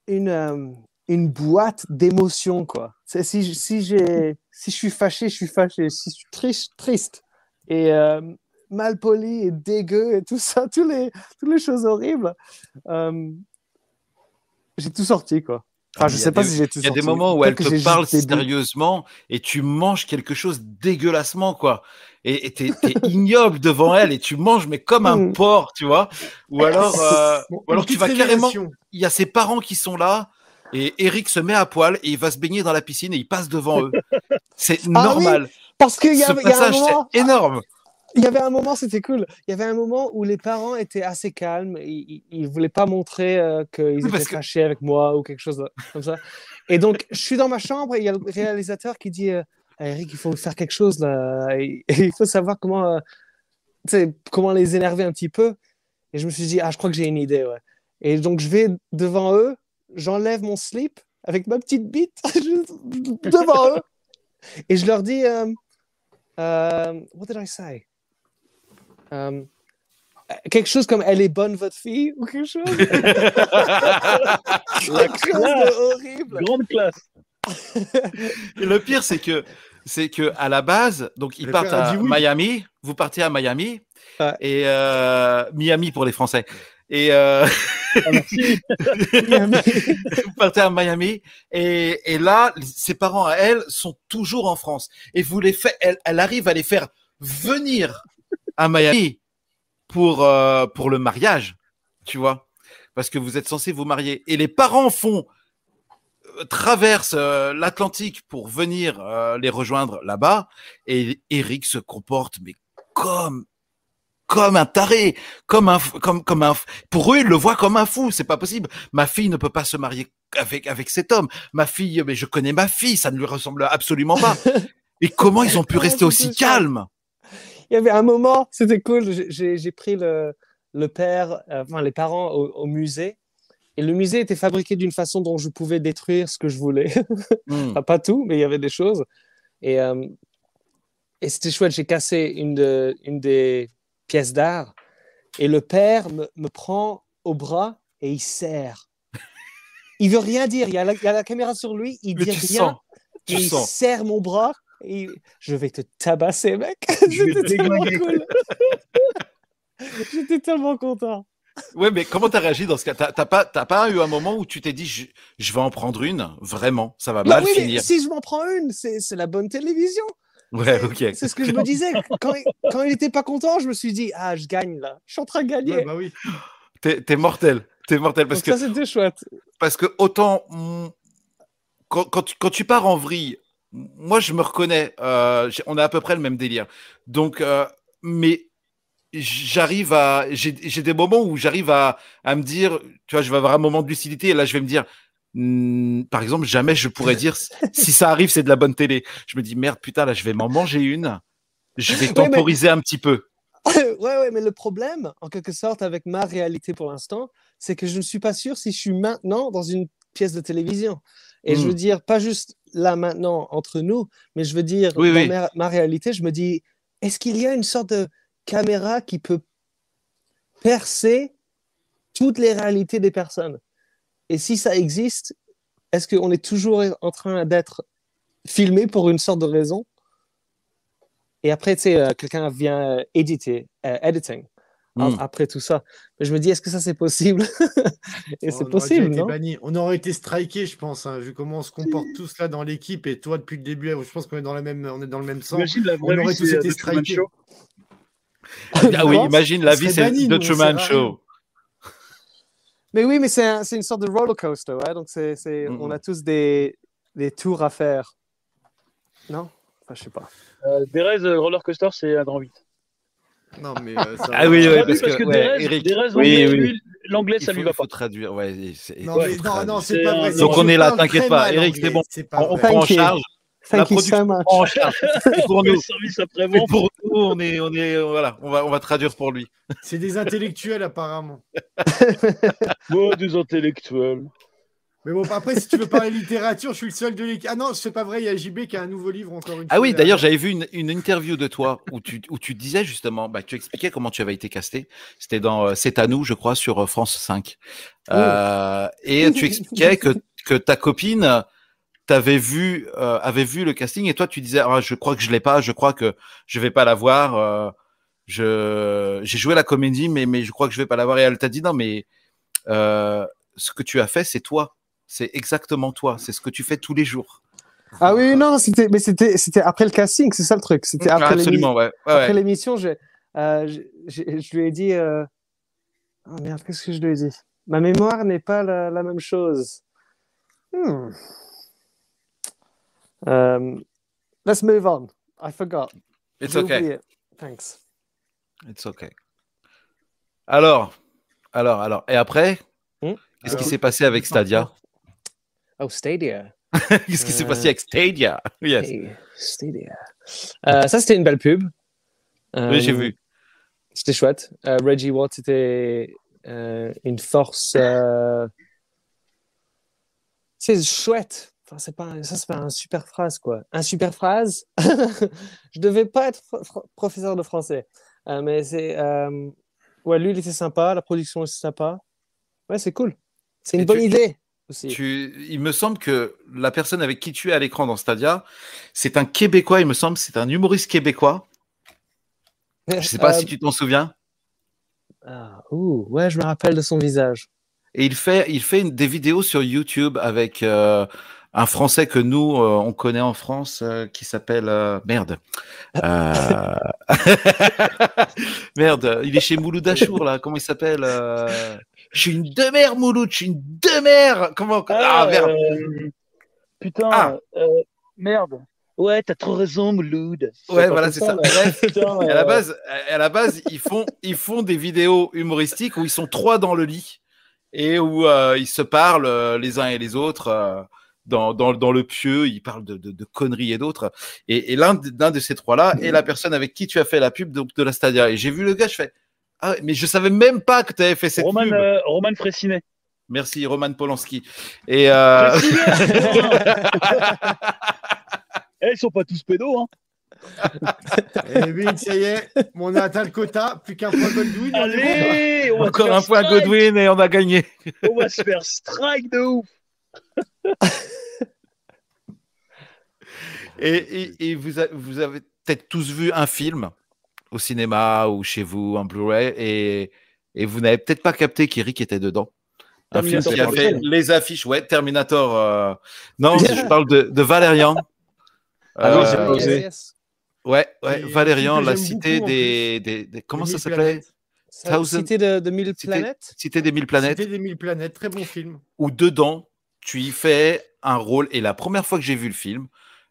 une, euh, une boîte d'émotions, quoi. Si, si, j'ai, si je suis fâché, je suis fâché. Si je suis triste, triste. Et euh, mal poli et dégueu et tout ça, [LAUGHS] tous les, toutes les choses horribles. euh, j'ai tout sorti, quoi. Enfin, Ah, je mais il y sais a pas des- si j'ai tout Il y a des moments où elle te parle sérieusement et tu manges quelque chose dégueulassement, quoi. Et t'es [LAUGHS] ignoble devant elle et tu manges, mais comme un Mm. porc, tu vois. Ou alors, euh, Bon, ou alors tu vas carrément. Il y a ses parents qui sont là et Eric se met à poil et il va se baigner dans la piscine et il passe devant [LAUGHS] eux. C'est Ah oui, normal. Parce qu'il y, Ce avait- il y a un passage, moment, c'est énorme. Il y avait un moment, c'était cool. Il y avait un moment où les parents étaient assez calmes. Ils, ils voulaient pas montrer euh, qu'ils étaient que- fâchés avec moi ou quelque chose de- comme ça. Et donc, je suis dans ma chambre et il y a le réalisateur qui dit euh, Eric, il faut faire quelque chose là. Et, et il faut savoir comment, euh, comment les énerver un petit peu. Et je me suis dit Ah, je crois que j'ai une idée. Ouais. Et donc, je vais devant eux, j'enlève mon slip avec ma petite bite [LAUGHS] devant eux. Et je leur dis euh, euh, What did I say? Euh, quelque chose comme elle est bonne votre fille ou quelque chose [LAUGHS] quelque chose de horrible Grande classe. Et le pire, c'est que, c'est que à la base, donc ils Le partent à oui. Miami. Vous partez à Miami et euh, Miami pour les Français. Et euh, Ah, [LAUGHS] vous partez à Miami et, et là, ses parents à elle sont toujours en France. Et vous les fait, elle, elle arrive à les faire venir à Miami pour euh, pour le mariage, tu vois, parce que vous êtes censé vous marier. Et les parents font euh, traversent euh, l'Atlantique pour venir euh, les rejoindre là-bas. Et Eric se comporte mais comme comme un taré, comme un, comme, comme un, pour eux, ils le voient comme un fou. C'est pas possible. Ma fille ne peut pas se marier avec, avec cet homme. Ma fille, mais je connais ma fille, ça ne lui ressemble absolument pas. [LAUGHS] Et comment ils ont pu Ah, rester aussi calmes? Il y avait un moment, c'était cool. j'ai- pris le, le père, euh, enfin les parents au, au musée. Et le musée était fabriqué d'une façon dont je pouvais détruire ce que je voulais. [LAUGHS] Hmm. Enfin, pas tout, mais il y avait des choses. Et, euh, et c'était chouette. J'ai cassé une, de, une des pièces d'art. Et le père me, me prend au bras et il serre. Il veut rien dire. Il y a la, il y a la caméra sur lui. Il Mais dit rien. sens, et il sens. serre mon bras. Et je vais te tabasser, mec. [LAUGHS] C'était tellement cool. J'étais tellement content. Ouais, mais comment t'as réagi dans ce cas? T'as pas, pas eu un moment où tu t'es dit, je, je vais en prendre une, vraiment, ça va mal oui, mais finir. si je m'en prends une, c'est la bonne télévision. Ouais, ok. C'est ce que je me disais. Quand il, quand il était pas content, je me suis dit, ah, je gagne là. Je suis en train de gagner. Ouais, bah oui. T'es mortel, t'es mortel parce Donc que ça, c'était chouette. parce que autant mm, quand, quand, tu, quand tu pars en vrille, moi je me reconnais, euh, on a à peu près le même délire. Donc, euh, mais j'arrive à, j'ai des moments où j'arrive à, à me dire, tu vois, je vais avoir un moment de lucidité et là je vais me dire, hmm, par exemple, jamais je pourrais dire si ça arrive, c'est de la bonne télé. Je me dis merde, putain, là, je vais m'en manger une. Je vais [LAUGHS] mais- temporiser un petit peu. [LAUGHS] ouais, ouais, mais le problème, en quelque sorte, avec ma réalité pour l'instant, c'est que je ne suis pas sûr si je suis maintenant dans une pièce de télévision. Et je Hmm. veux dire, pas juste là maintenant entre nous, mais je veux dire, Oui, dans oui. Ma, ma réalité, je me dis, est-ce qu'il y a une sorte de caméra qui peut percer toutes les réalités des personnes? Et si ça existe, est-ce qu'on est toujours en train d'être filmé pour une sorte de raison? Et après, tu sais, euh, quelqu'un vient euh, éditer, euh, editing, Hmm. après tout ça. Mais je me dis, est-ce que ça c'est possible? [LAUGHS] Et On c'est possible, non? banni. On aurait été striké, je pense, hein, vu comment on se comporte tous là dans l'équipe. Et toi, depuis le début, je pense qu'on est dans, la même, on est dans le même sens. Imagine la vraie on aurait vie, tous c'est été strikés. Show. Ah oui, imagine la vie, c'est The Truman Show. [LAUGHS] Mais oui, mais c'est un- c'est une sorte de roller coaster. ouais, Donc, c'est c'est- Mhm. on a tous des, des tours à faire. Non? Enfin, je sais pas. Euh, Derez, euh, roller coaster, c'est un grand 8. Non, mais euh, ça Ah oui, T'as oui, parce parce que, que ouais, Derez, Eric, Derez, oui, l'anglais, oui. l'anglais, ça faut, lui va il faut pas. traduire. Ouais, c'est- Non, mais faut non, traduire. non, c'est C'est pas vrai. Donc, on est là, t'inquiète pas. Eric, c'est bon. c'est On, prend en Thank you. charge. La production so much. prend en charge. [LAUGHS] Pour Le nous, après-vente. pour nous, on est, on est, voilà, on va, on va traduire pour lui. C'est des intellectuels, apparemment. [LAUGHS] Oh, des intellectuels. Mais bon, après, si tu veux parler littérature, je suis le seul de l'équipe. Ah non, c'est pas vrai, il y a JB qui a un nouveau livre encore une fois. Ah oui, d'ailleurs, j'avais vu une, une interview de toi où tu, où tu disais justement, bah, tu expliquais comment tu avais été casté. C'était dans euh, C'est à nous, je crois, sur euh, France 5. Euh, et tu expliquais que, que ta copine t'avait vu, euh, avait vu le casting et toi, tu disais, ah, je crois que je l'ai pas, je crois que je vais pas la voir. euh, je, j'ai joué la comédie, mais, mais je crois que je vais pas la voir. Et elle t'a dit, non, mais ce que tu as fait, c'est toi. C'est exactement toi. C'est ce que tu fais tous les jours. Ah oui, non, c'était, mais c'était, c'était après le casting, c'est ça le truc. C'était après, l'émi- Absolument, ouais. ouais, après ouais. l'émission, je, euh, je, je- je lui ai dit. euh, Oh merde, qu'est-ce que je lui ai dit? Ma mémoire n'est pas la, la même chose. Hmm. Euh, let's move on. I forgot. It's okay. oublié. Thanks. It's okay. Alors, alors, alors. Et après, Hmm qu'est-ce qui Alors, s'est passé avec Stadia? Oh, Stadia. [LAUGHS] Qu'est-ce qui s'est Euh, passé avec Stadia? Yes. Hey, Stadia. Euh, ça, c'était une belle pub. Oui, j'ai Euh, vu. C'était chouette. Euh, Reggie Watt était euh, une force. euh, C'est chouette. Enfin, c'est pas, ça, c'est pas un super phrase, quoi. Un super phrase? [LAUGHS] Je devais pas être professeur de français. Euh, mais c'est. euh, Ouais, lui, il était sympa. La production était sympa. Ouais, c'est cool. C'est une Et bonne tu- idée aussi. Tu, il me semble que la personne avec qui tu es à l'écran dans Stadia, c'est un Québécois, il me semble, c'est un humoriste québécois. Je sais pas Euh, si tu t'en souviens. ah, ouh, ouais, je me rappelle de son visage. Et il fait, il fait une- des vidéos sur YouTube avec euh, un Français que nous, euh, on connaît en France, euh, qui s'appelle... euh, merde. Euh, [LAUGHS] merde, il est chez Mouloud Achour, là. Comment il s'appelle euh, Je suis une demeure, Mouloud, je suis une demeure Comment Ah, merde euh, Putain, Ah. euh, merde. Ouais, t'as trop raison, Mouloud. Ouais, voilà, c'est ça. Bref, Putain, à la euh, base, à la base, ils font, ils font des vidéos humoristiques où ils sont trois dans le lit et où euh, ils se parlent les uns et les autres euh, dans, dans, dans le pieu. Ils parlent de, de, de conneries et d'autres. Et, et l'un de, de ces trois-là est la personne avec qui tu as fait la pub de, de la Stadia. Et j'ai vu le gars, je fais ah, mais je savais même pas que tu avais fait cette Roman, pub. euh, Roman Frécinet. Merci, Roman Polanski. Et euh, [LAUGHS] Eh, ils sont pas tous pédos, hein. Eh oui, ça y est, on a atteint le quota, plus qu'un point bon. Allez, on encore un point strike. Godwin et on a gagné. On va se faire strike de ouf. [LAUGHS] Et, et- et vous, a- vous avez peut-être tous vu un film au cinéma ou chez vous en Blu-ray et, et vous n'avez peut-être pas capté qu'Eric était dedans. Un film Terminator qui a par fait lequel les affiches. Ouais, Terminator. euh, Non, [LAUGHS] je parle de, de Valérian. Ah non, j'ai Euh, pas osé. Ouais, ouais, Valérian, la cité beaucoup, des, des, des- Comment ça s'appelait? Cité de, de mille Cité- planètes. Cité des mille planètes. Cité des mille planètes, très bon film. où dedans, tu y fais un rôle. Et la première fois que j'ai vu le film,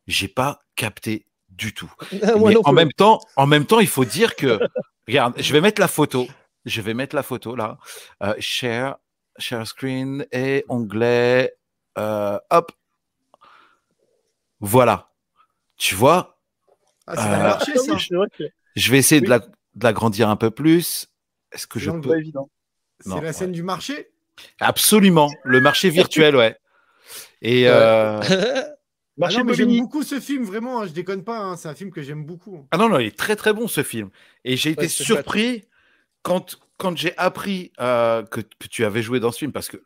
j'ai pas capté du tout. [LAUGHS] Moi Mais non en même temps, en même temps, il faut dire que, [LAUGHS] regarde, je vais mettre la photo. Je vais mettre la photo là. Euh, share, share screen et onglet euh, hop, voilà. Tu vois, Ah, ça Euh, marché, ça. Que je vais essayer de Oui. la- de l'agrandir un peu plus. Est-ce que je Non, peux C'est la ouais. scène du marché? Absolument, le marché virtuel, ouais. Et [LAUGHS] Euh, Ah Marché non, mais j'aime beaucoup ce film, vraiment, hein, je déconne pas, hein, c'est un film que j'aime beaucoup. ah non, non, il est très très bon ce film. Et j'ai été Ouais, surpris quand, quand j'ai appris euh, que, que tu avais joué dans ce film parce que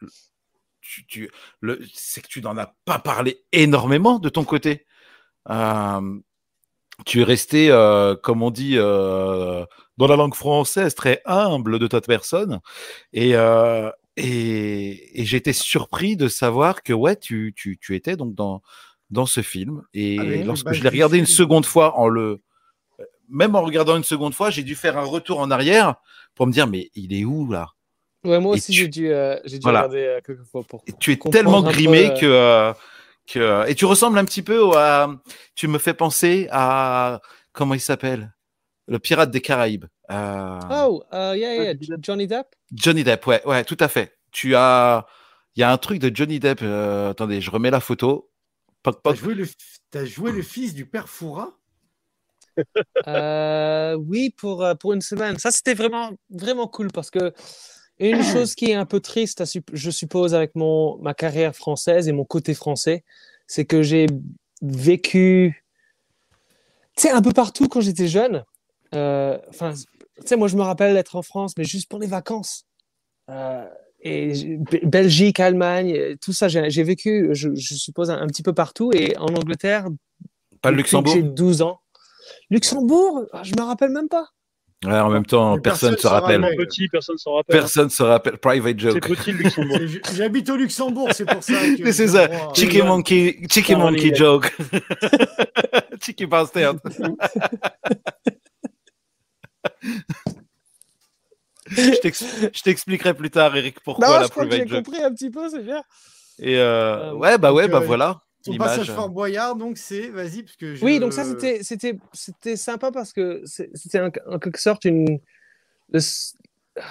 tu, tu- le, c'est que tu n'en as pas parlé énormément de ton côté. Euh, tu es resté, euh, comme on dit euh, dans la langue française, très humble de ta personne. Et, euh, et, et j'ai été surpris de savoir que ouais, tu, tu, tu étais donc dans, dans ce film. Et les lorsque bases je l'ai regardé une seconde fois, en le, même en regardant une seconde fois, j'ai dû faire un retour en arrière pour me dire mais il est où là? Ouais, moi Et aussi, tu- j'ai dû, euh, j'ai dû Voilà. regarder euh, quelques fois pour. Et tu es tellement peu, grimé euh, que, euh, que et tu ressembles un petit peu à tu me fais penser à comment il s'appelle? Le pirate des Caraïbes Euh, Oh, uh, yeah, yeah, Johnny Depp. Johnny Depp. Johnny Depp ouais ouais tout à fait tu as il y a un truc de Johnny Depp euh, attendez je remets la photo Poc, T'as joué, le... t'as joué le fils du père Foura? [LAUGHS] Euh, oui, pour, euh, pour une semaine. Ça, c'était vraiment, vraiment cool parce que une chose qui est un peu triste, je suppose, avec mon, ma carrière française et mon côté français, c'est que j'ai vécu, tu sais, un peu partout quand j'étais jeune. Euh, Enfin, tu sais, moi, je me rappelle d'être en France, mais juste pour les vacances. Euh, et Belgique, Allemagne, euh, tout ça, j'ai vécu, je, je suppose, un, un petit peu partout. Et en Angleterre, pas le Luxembourg J'ai 12 ans. Luxembourg, ah, je me rappelle même pas. ouais, en même temps personne ne personne se rappelle. Petit, personne s'en rappelle. personne se rappelle private C'est joke petit le Luxembourg. J'habite au Luxembourg, c'est pour ça que. [LAUGHS] C'est ça, droit. Cheeky England. Monkey, Cheeky Caroline Monkey Head. joke. [LAUGHS] Cheeky Bastard. [LAUGHS] je t'ex- je t'expliquerai plus tard, Eric, pourquoi Non, la je crois que j'ai compris un petit peu, c'est bien. Et euh, Euh, ouais, bah ouais, donc, bah euh, voilà. Ton l'image. passage Fort Boyard, donc c'est. Vas-y, parce que. je- Oui, donc ça, c'était, c'était, c'était sympa parce que c'était en, en quelque sorte une. le Tu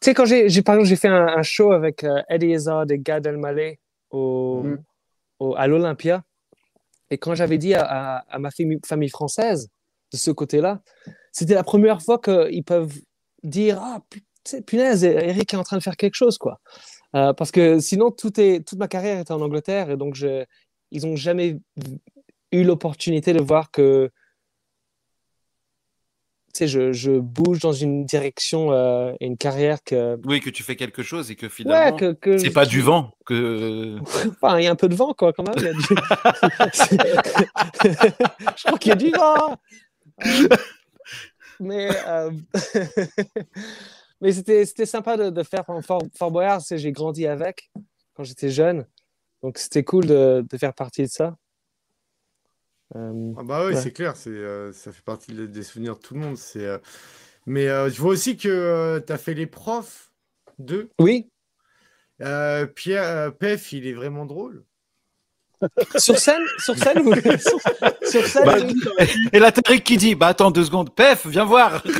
sais, quand j'ai, par exemple, j'ai fait un, un show avec euh, Eddie Izzard et Gad Elmaleh au, Mhm. au- à l'Olympia. Et quand j'avais dit à, à- à ma famille, famille française de ce côté-là, c'était la première fois qu'ils peuvent dire Ah, punaise, Eric est en train de faire quelque chose, quoi. Euh, parce que sinon, tout est, toute ma carrière était en Angleterre et donc je, ils n'ont jamais eu l'opportunité de voir que tu sais, je, je bouge dans une direction euh, une carrière que. Oui, que tu fais quelque chose et que Ouais, finalement, que. que c'est pas du vent. Que... [LAUGHS] Enfin, il y a un peu de vent, quoi, quand même. du- [LAUGHS] [LAUGHS] je crois qu'il y a du vent. Euh, mais euh, [LAUGHS] mais c'était c'était sympa de, de faire en Fort, Fort Boyard. J'ai grandi avec quand j'étais jeune. Donc, c'était cool de, de faire partie de ça. Euh, Ah bah oui, Ouais. c'est clair, c'est, euh, ça fait partie de- des souvenirs de tout le monde. C'est, euh, Mais je vois aussi que tu as fait les profs de oui, Pierre Pef, il est vraiment drôle. Sur scène, sur scène, sur, [LAUGHS] sur scène. Bah. Et là, Tariq qui dit Bah attends deux secondes, Pef, viens voir. [LAUGHS]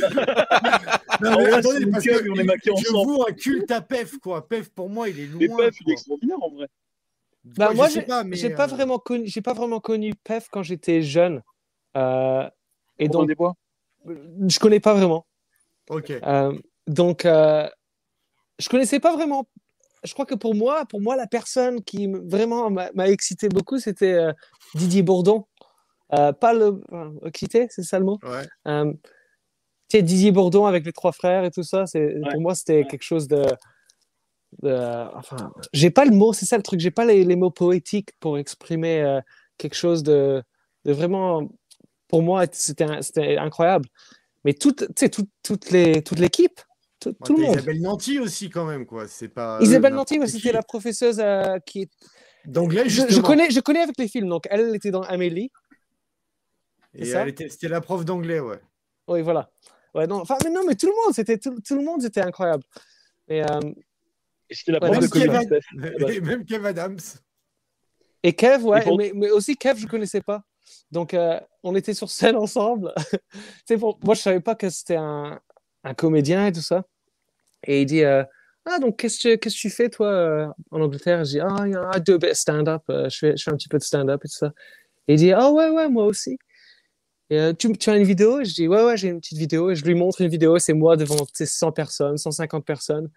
Non, Ah mais ouais, attendez, parce que on est maqués je ensemble. vous un culte à Pef, quoi. Pef, pour moi, il est Mais loin. Pef, il est extraordinaire en vrai. Bah, Ouais, moi, je sais j'ai pas, mais, j'ai pas euh, vraiment connu, j'ai pas vraiment connu Pef quand j'étais jeune. Euh, et Robin donc, des Bois. je connais pas vraiment. Ok. Euh, donc, euh, je connaissais pas vraiment. Je crois que pour moi, pour moi, la personne qui vraiment m'a excité beaucoup, c'était euh, Didier Bourdon. Euh, pas le euh, excité, c'est ça le mot? Ouais. Euh, tu sais, Didier Bourdon avec les trois frères et tout ça, c'est Ouais, pour moi c'était ouais. quelque chose de. de- enfin, j'ai pas le mot, c'est ça le truc. J'ai pas les, les mots poétiques pour exprimer euh, quelque chose de, de vraiment. Pour moi, c'était incroyable. Mais toute, tu sais, toute, toute l'équipe, tout, tout le monde. Isabelle Nanty aussi, quand même, quoi. C'est pas. Isabelle euh, Nanty, ouais, n'importe c'était la professeuse euh, qui est. D'anglais, Je, je connais, je connais avec les films. Donc, elle, était dans Amélie. Et c'était la prof d'anglais, ouais. Oui, voilà. Ouais, non, enfin, mais non, mais tout le monde, c'était tout, tout le monde, c'était incroyable. Et, euh, Et c'était la Ouais, prof même de Kevin- Steph. bah. [LAUGHS] Et même Kev Adams. et Kev, ouais, Et pour- mais, mais aussi Kev, je connaissais pas. Donc, euh, on était sur scène ensemble. [LAUGHS] Tu sais, pour- moi, je savais pas que c'était un, un comédien et tout ça. Et il dit, euh, ah, donc qu'est-ce que, tu fais, toi, euh, en Angleterre? Je dis, ah, I do a bit of stand-up. euh, je, fais, je fais un petit peu de stand-up et tout ça. Et il dit, ah, ouais, ouais, moi aussi. Tu, tu as une vidéo? Je dis, ouais, ouais, j'ai une petite vidéo. Et je lui montre une vidéo, c'est moi devant tu sais, 100 personnes, 150 personnes.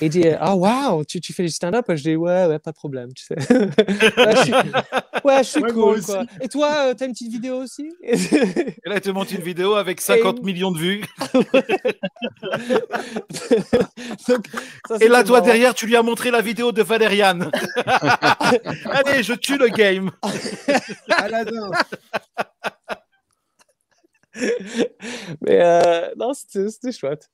Et il dit, ah, waouh, tu, tu fais du stand-up? Je dis, ouais, ouais, pas de problème, tu sais. [LAUGHS] ouais, je suis, ouais, je suis Ouais, moi cool, quoi. Et toi, euh, t'as une petite vidéo aussi? Et là, il te montre une vidéo avec 50 millions de vues. [LAUGHS] Donc, ça, Et là, toi, marrant. derrière, tu lui as montré la vidéo de Valériane. [LAUGHS] Allez, je tue le game. Aladdin. Mais euh, non, c'était c'était chouette.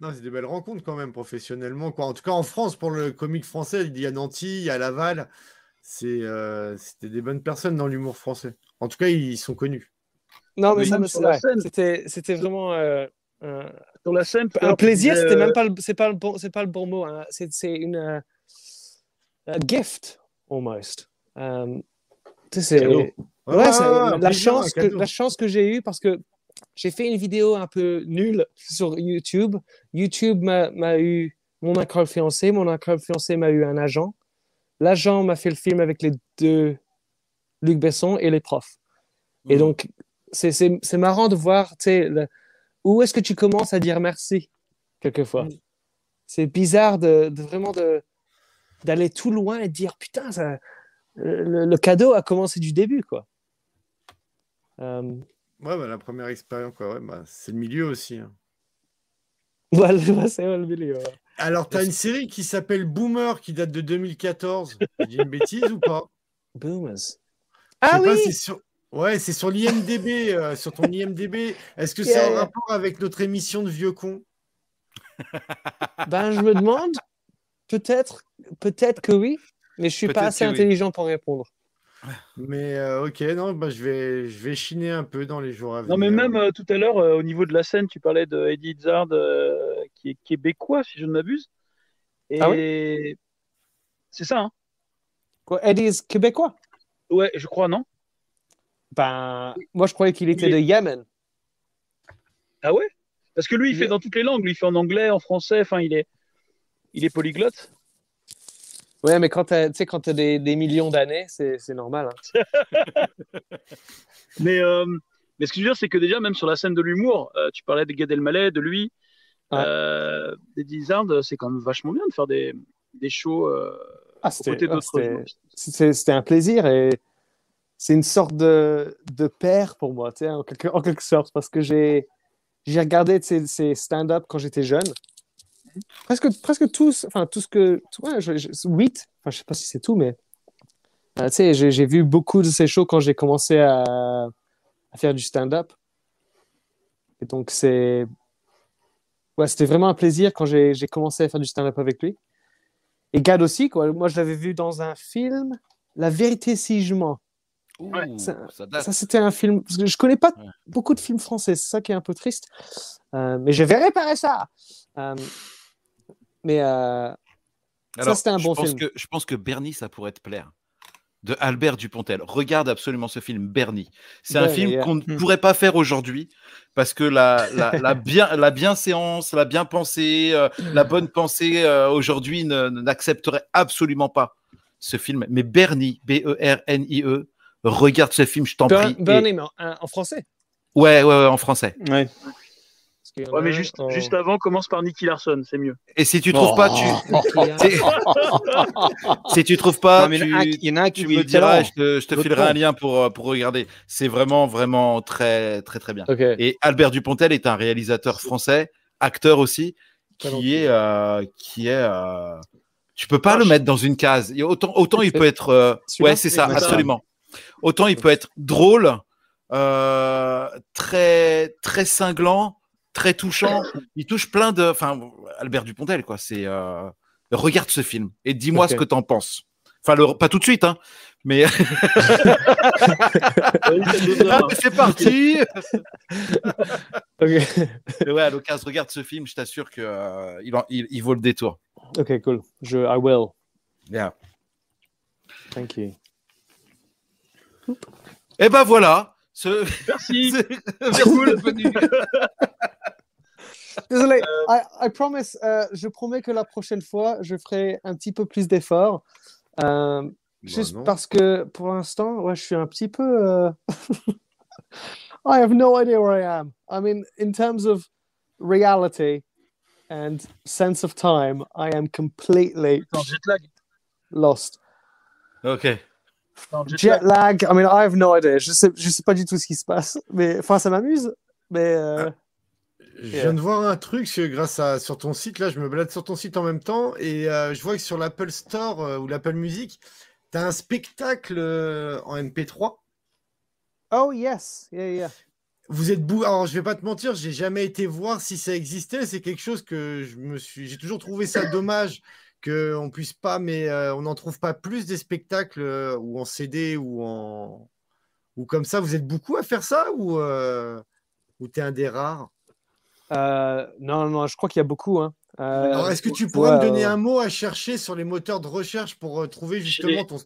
Non, c'est des belles rencontres quand même professionnellement. Quoi. En tout cas, en France, pour le comique français, il y a Nanty, il y a Laval. C'est, euh, C'était des bonnes personnes dans l'humour français. En tout cas, ils sont connus. Non, mais ça me- ouais, c'était c'était vraiment euh, un, Sur la scène, un plaisir. disais, C'était euh, même pas le- c'est pas le bon c'est pas le bon mot. hein. C'est c'est une euh, a gift almost. Euh, c'est ouais, un la chance que la chance que j'ai eue parce que j'ai fait une vidéo un peu nulle sur YouTube. YouTube m'a eu mon accord fiancé, mon accord fiancé m'a eu un agent. L'agent m'a fait le film avec les deux Luc Besson et les profs. Et Mhm. donc, c'est- marrant de voir, tu sais, le- où est-ce que tu commences à dire merci, quelquefois? Mm. C'est bizarre de, de vraiment de d'aller tout loin et de dire, putain, ça, le, le cadeau a commencé du début, quoi. Euh, Ouais, bah, la première expérience, quoi. Ouais, bah, c'est le milieu aussi. hein. [LAUGHS] voilà, c'est le milieu. ouais. Alors, tu as une série qui s'appelle Boomer qui date de 2014. J'ai dit une bêtise ou pas? Boomers. Ah pas, oui! c'est sur... Ouais, c'est sur l'IMDB, euh, sur ton IMDB. Est-ce que c'est Yeah, en rapport avec notre émission de vieux cons? [LAUGHS] Ben, je me demande, peut-être peut-être que oui, mais je suis pas assez oui. intelligent pour répondre. Mais euh, ok, non, bah, je, vais, je vais chiner un peu dans les jours à venir. Non, mais même euh, tout à l'heure, euh, au niveau de la scène, tu parlais de Eddie Izzard, euh, qui est québécois, si je ne m'abuse. Et Ah c'est ça, hein Quoi, Eddie est québécois? Ouais, je crois, non? Ben, moi, je croyais qu'il était Il de Yemen. Ah ouais? Parce que lui, il Il fait est- dans toutes les langues. Lui, il fait en anglais, en français. Enfin, il est, il est polyglotte. Ouais, mais quand tu sais, quand t'as des, des millions d'années, c'est, normal. hein. [LAUGHS] Mais, euh, mais ce que je veux dire, c'est que déjà, même sur la scène de l'humour, euh, tu parlais de Gad Elmaleh, de lui, Ouais. euh, d'Eddie Izzard, c'est quand même vachement bien de faire des, des shows Ah, ouais, d'autres c'était- humoristes. c'était- un plaisir et c'est une sorte de, de père pour moi, en quelque, en quelque sorte, parce que j'ai, regardé ces stand-up quand j'étais jeune. Presque, presque tous, enfin, tout ce que, ouais, je, je- huit, enfin, je sais pas si c'est tout, mais euh, tu sais, j'ai, vu beaucoup de ces shows quand j'ai commencé à, à faire du stand-up. Et donc, c'est, ouais, c'était vraiment un plaisir quand j'ai, commencé à faire du stand-up avec lui. Et Gad aussi, quoi. Moi, je l'avais vu dans un film, La vérité si je mens. Ouh, Ouais, ça, ça- date. Ça, c'était un film. Je connais pas Ouais. beaucoup de films français, c'est ça qui est un peu triste. Euh, mais je vais réparer ça. Euh, mais euh, Alors, c'était un je bon pense film. Que, je pense que Bernie, ça pourrait te plaire. De Albert Dupontel. Regarde absolument ce film, Bernie. C'est un film yeah. qu'on ne Hmm. pourrait pas faire aujourd'hui parce que la, la, la, [LAUGHS] bien, la bienséance, la bien pensée, euh, la bonne pensée euh, aujourd'hui ne- ne- n'accepterait absolument pas ce film. Mais Bernie, B-E-R-N-I-E, regarde ce film, je t'en prie. Et- Bernie, mais en, en français. Ouais, ouais, ouais, en français. Ouais. Ouais, mais juste, en- juste avant, commence par Nicky Larson, c'est mieux. Et si tu trouves pas, tu, [LAUGHS] a- [LAUGHS] si tu trouves pas, Non, il y en a un tu- qui- il y en a un qui tu met me diras, je te, je te L'autre filerai un lien pour, euh, pour regarder. C'est vraiment, vraiment très, très, très bien. Et Albert Dupontel est un réalisateur français, acteur aussi, qui est, euh, qui est, euh, tu peux pas le mettre dans une case. Et Autant, autant il peut être, euh, ouais, c'est ça, Oui, c'est ça. absolument. Autant il peut être drôle, euh, très, très cinglant, très touchant. Il touche plein de, enfin, Albert Dupontel, quoi. C'est, euh, regarde ce film et dis-moi ce que t'en penses. Enfin, le, pas tout de suite, hein, mais [LAUGHS] Ouais, c'est parti. Ok. Mais ouais, à l'occasion, regarde ce film, je t'assure que euh, il, il, il vaut le détour. Ok, cool. Je, I will. Bien. Thank you. Et ben voilà. Ce... Merci. Merci d'être venu. Désolé, I, I promise, euh, je promets que la prochaine fois, je ferai un petit peu plus d'efforts. Euh, Bah, juste non. parce que pour l'instant, ouais, je suis un petit peu. euh, [LAUGHS] I have no idea where I am. I mean, in terms of reality and sense of time, I am completely lost. Ok. Jet Jet lag. lag, I mean, I have no idea. Je sais, je sais pas du tout ce qui se passe. Mais enfin, ça m'amuse. Mais euh, Je viens de voir un truc sur- grâce à sur ton site. Là, je me balade sur ton site en même temps et euh, je vois que sur l'Apple Store euh, ou l'Apple Music, tu as un spectacle euh, en MP3. oh yes, yeah, yeah. Vous êtes bou... Alors, je vais pas te mentir, j'ai jamais été voir si ça existait. C'est quelque chose que je me suis. J'ai toujours trouvé ça dommage qu'on puisse pas, mais euh, on n'en trouve pas plus des spectacles euh, ou en CD ou en ou comme ça. Vous êtes beaucoup à faire ça ou euh... ou t'es un des rares? Euh, non, non, je crois qu'il y a beaucoup. Hein. Euh, Alors, est-ce que tu pourrais ouais, me donner ouais. un mot à chercher sur les moteurs de recherche pour euh, trouver justement les- ton,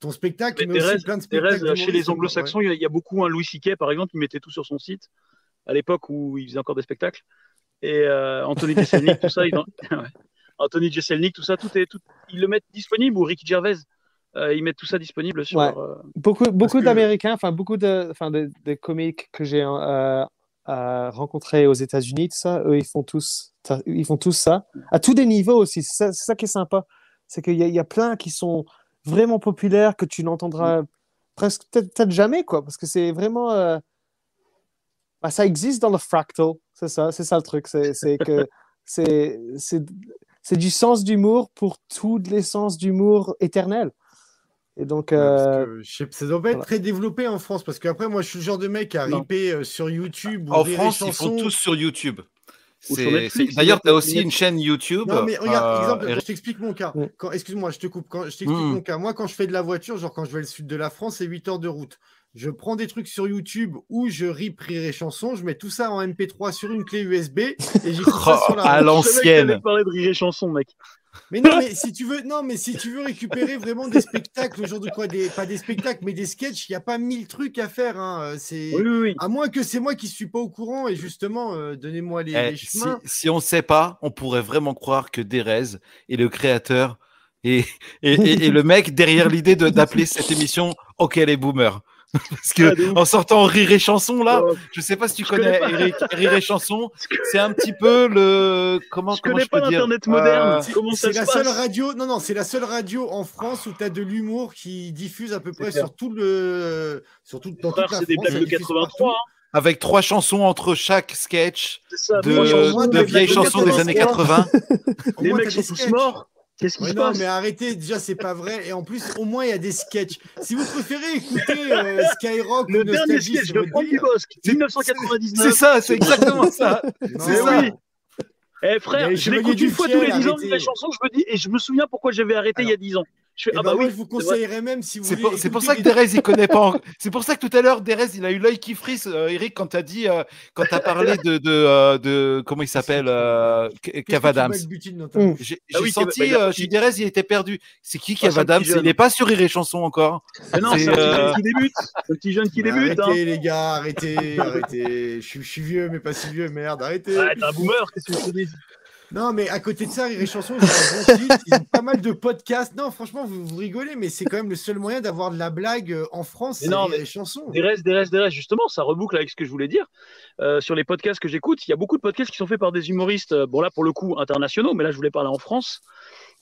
ton spectacle, Mais mais, aussi Thérèse- plein de Thérèse, spectacles chez les anglo-saxons, il y a- il y, a beaucoup un Louis C.K. par exemple, qui mettait tout sur son site à l'époque où il faisait encore des spectacles. Et euh, Anthony Jeselnik, tout ça, en-. [LAUGHS] Anthony Jeselnik, tout ça, tout est, tout... ils le mettent disponible ou Ricky Gervais, euh, ils mettent tout ça disponible sur. Ouais. euh, Beaucoup, beaucoup d'Américains, enfin beaucoup de, enfin de, de comiques que j'ai euh, euh, rencontrés aux États-Unis, tout ça, eux, ils font tous, ça- ils font tous ça, à tous des niveaux aussi. C'est ça, qui est sympa, c'est qu'il y, y a plein qui sont vraiment populaires que tu n'entendras presque peut-être jamais, quoi, parce que c'est vraiment, euh, bah, ça existe dans le fractal, c'est ça, c'est ça le truc, c'est que [LAUGHS] c'est du sens d'humour pour tous les sens d'humour éternels. Et donc, Ouais, euh, que je sais- ça doit pas être voilà. très développé en France parce qu'après moi je suis le genre de mec à Non. ripper euh, sur YouTube ou En France, ils chansons. font tous sur YouTube. D'ailleurs, tu as aussi une chaîne YouTube. Non mais regarde, euh, exemple, je t'explique mon cas. Quand, excuse-moi, je te coupe. Quand je t'explique Mm. mon cas, moi quand je fais de la voiture, genre quand je vais le sud de la France, c'est 8 heures de route. Je prends des trucs sur YouTube où je rip rire et chanson, je mets tout ça en MP3 sur une clé USB et j'écoute ça [LAUGHS] sur la à. Je l'ancienne. t'allais parler de rire et chanson, mec. Mais non, mais [LAUGHS] si tu veux, non, mais si tu veux récupérer vraiment des spectacles, genre de quoi, des, pas des spectacles, mais des sketchs, il n'y a pas mille trucs à faire. Hein. euh, C'est Oui, oui, oui. à moins que c'est moi qui suis pas au courant et justement, euh, donnez-moi les, Eh, les chemins. si on ne sait pas, on pourrait vraiment croire que Derez est le créateur et, et, et- et le mec derrière l'idée d'appeler cette émission OK les boomers. [LAUGHS] Parce que Ah, en sortant rire et chanson là, Euh, je sais pas si tu je connais connais pas. Eric, rire et chanson, [LAUGHS] c'est un petit peu le comment je comment connais je pas l'internet moderne. Euh, Comment ça C'est se la passe seule radio, non, non, c'est la seule radio en France où tu as de l'humour qui diffuse à peu près clair. sur tout le. Sur tout, dans toute la c'est des France, blagues de diffuse 83. partout. hein. avec trois chansons entre chaque sketch C'est ça. de, de vieilles chansons des années 83. 80. Au Les mecs sont tous morts. Qu'est-ce qui Ouais, se non, passe mais arrêtez, déjà, c'est pas vrai. Et en plus, au moins, il y a des sketchs. Si vous préférez écouter euh, Skyrock Le ou dernier sketch c'est de votre Franck délire. Dubosc, C'est- 1999. C'est ça, c'est exactement ça. [LAUGHS] C'est oui. Eh frère, je l'écoute une fois tous les 10 ans, la chanson, je me dis, et je me souviens pourquoi j'avais arrêté il y a 10 ans. Je fais, Eh ah ben, bah oui. je vous conseillerais même si vous C'est voulez. pour, c'est pour écouter ça que Derez, il connaît pas. en- [LAUGHS] C'est pour ça que tout à l'heure, Derez, il a eu l'œil qui frise, euh, Eric, quand t'as dit, euh, quand t'as parlé de, de, euh, de- comment il s'appelle, K- Qu'est-ce que Kev tu Adams. balbutines dans ta bouche J'ai Ah oui, senti, bah, euh, chez Derez, il était perdu. C'est qui Kev c'est un Adams? Petit jeune. Il n'est pas sur Rire et Chanson encore. Mais non, C'est, jeune qui débute. C'est un petit jeune qui Mais débute. hein. Arrêtez, les gars, arrêtez, arrêtez. Je suis, vieux, mais pas si vieux, merde, arrêtez. Ouais, t'es un boomer, qu'est-ce que je te dise? Non, mais à côté de ça, Rire et Chanson, ils ont un bon site, ils ont pas mal de podcasts. Non, franchement, vous, vous rigolez, mais c'est quand même le seul moyen d'avoir de la blague euh, en France, Mais non, mais et Chanson. Des restes, des restes, des restes. Justement, ça reboucle avec ce que je voulais dire. Euh, sur les podcasts que j'écoute, il y a beaucoup de podcasts qui sont faits par des humoristes, euh, bon là pour le coup internationaux, mais là je voulais parler en France,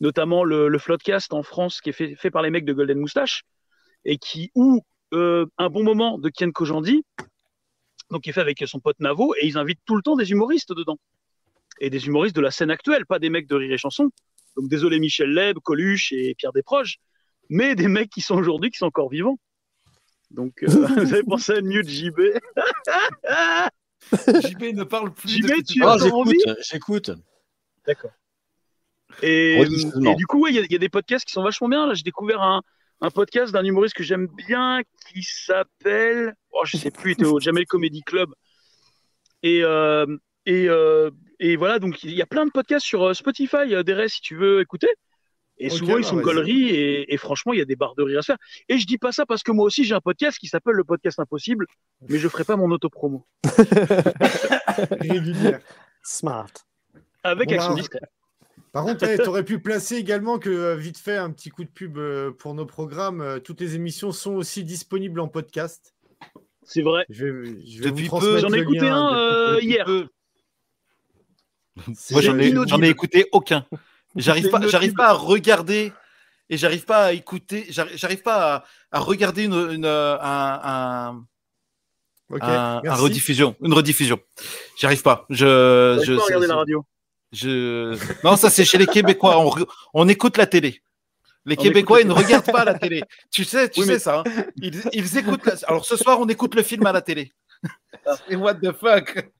notamment le, le Floodcast en France qui est fait, fait par les mecs de Golden Moustache et qui ou euh, un bon moment de Ken Kojandi, donc qui est fait avec son pote Navo, et ils invitent tout le temps des humoristes dedans. Et des humoristes de la scène actuelle, pas des mecs de Rire et Chanson. Donc désolé Michel Leb, Coluche et Pierre Desproges, mais des mecs qui sont aujourd'hui, qui sont encore vivants. Donc, euh, [LAUGHS] vous avez pensé à mute JB JB ne parle plus. JB, tu Ah, encore j'écoute, envie j'écoute. D'accord. Et, du coup, ouais, il y, a- il y a des podcasts qui sont vachement bien. Là, j'ai découvert un, un podcast d'un humoriste que j'aime bien qui s'appelle, oh, je sais plus, il était au Jamel Comedy Club. Et, euh, et, euh, et voilà, donc il y a plein de podcasts sur euh, Spotify, euh, des restes si tu veux écouter. Et souvent, ils bah, sont gauleries et, et franchement, il y a des barres de rire à se faire. Et je dis pas ça parce que moi aussi, j'ai un podcast qui s'appelle le podcast impossible, mais je ferai pas mon autopromo. [LAUGHS] Régulière. Smart. Avec Bon, action bah, discrète. Par contre, tu aurais pu placer également que, euh, vite fait, un petit coup de pub pour nos programmes. Toutes les émissions sont aussi disponibles en podcast. C'est vrai. Je vais, je vais Depuis vous peu, transmettre J'en ai écouté un euh, hier. peu. Moi, j'en ai, ai écouté aucun. J'arrive pas, j'arrive pas à regarder et j'arrive pas à écouter. J'arrive pas à, à regarder une, une, euh, un, un, rediffusion, une rediffusion. J'arrive pas. Je, Je pas regarder la radio. je- Non, ça c'est chez les Québécois. On, re- on écoute la télé. Les On Québécois, ils ne regardent pas la télé. Tu sais, tu Oui, sais mais- ça. hein. Ils, ils écoutent. la- Alors ce soir, on écoute le film à la télé. [LAUGHS] Et what the fuck?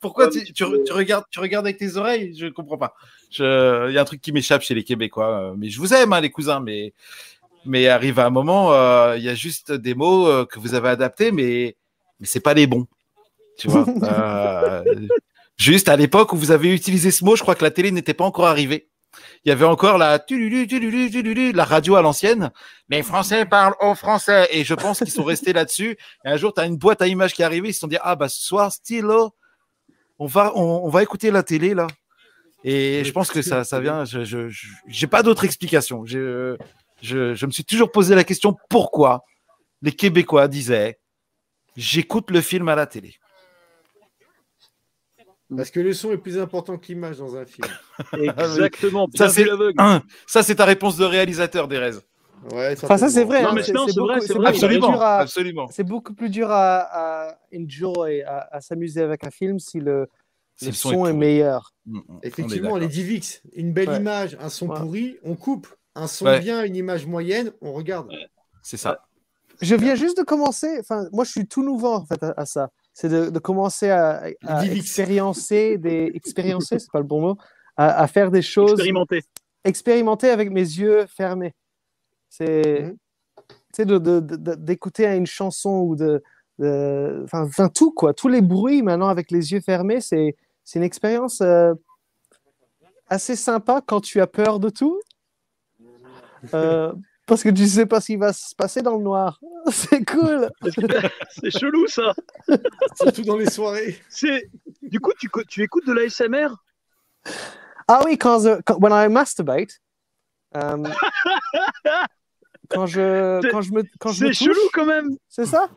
Pourquoi tu, regardes, tu regardes avec tes oreilles? Je comprends pas. Il y a un truc qui m'échappe chez les Québécois. euh, Mais je vous aime, hein, les cousins. Mais mais arrive à un moment, euh, il y a juste des mots euh, que vous avez adaptés, mais mais c'est pas les bons. Tu vois. [LAUGHS] Euh, juste à l'époque où vous avez utilisé ce mot, je crois que la télé n'était pas encore arrivée. Il y avait encore la tululu, tululu, tululu, la radio à l'ancienne. Les Français parlent aux Français. Et je pense qu'ils sont restés là-dessus. Et un jour, tu as une boîte à images qui est arrivée. Ils se sont dit, ah, bah, ce soir, stylo, on va, on, on va écouter la télé, là. Et je pense que ça, ça vient. Je, j'ai pas d'autre explication. Je, je, je me suis toujours posé la question pourquoi les Québécois disaient, j'écoute le film à la télé? Parce que le son est plus important que l'image dans un film. [LAUGHS] Exactement. Ça, c'est. Ça, c'est ta réponse de réalisateur, Derez. Ouais, Enfin, ça, c'est vrai. Non, hein, mais c'est- non, c'est vrai, beaucoup- c'est vrai. Absolument. dur à- Absolument. C'est beaucoup plus dur à, à enjoy, à, à s'amuser avec un film si le, Si le le son, son est meilleur. Mm, mm, on est Effectivement, les. Divix, une belle Ouais. image, un son Ouais. pourri, on coupe. Un son Ouais. bien, une image moyenne, on regarde. C'est ça. Je viens juste de commencer, enfin, moi je suis tout nouveau en fait à, à ça. C'est de, de commencer à, expériencer des expériencer, c'est pas le bon mot, à, à faire des choses, Expérimenté. expérimenter avec mes yeux fermés. C'est, de- de- d'écouter une chanson ou de, enfin, tout quoi, tous les bruits maintenant avec les yeux fermés, c'est, c'est une expérience euh, assez sympa quand tu as peur de tout. Euh, [LAUGHS] parce que tu sais pas ce qui va se passer dans le noir. [LAUGHS] C'est cool. [LAUGHS] C'est chelou ça. Surtout dans les soirées. C'est du coup tu, co- tu écoutes de l'ASMR Ah oui, quand, je- quand when I masturbate, euh, quand je C'est- quand je me quand je me C'est touche, chelou quand même. c'est ça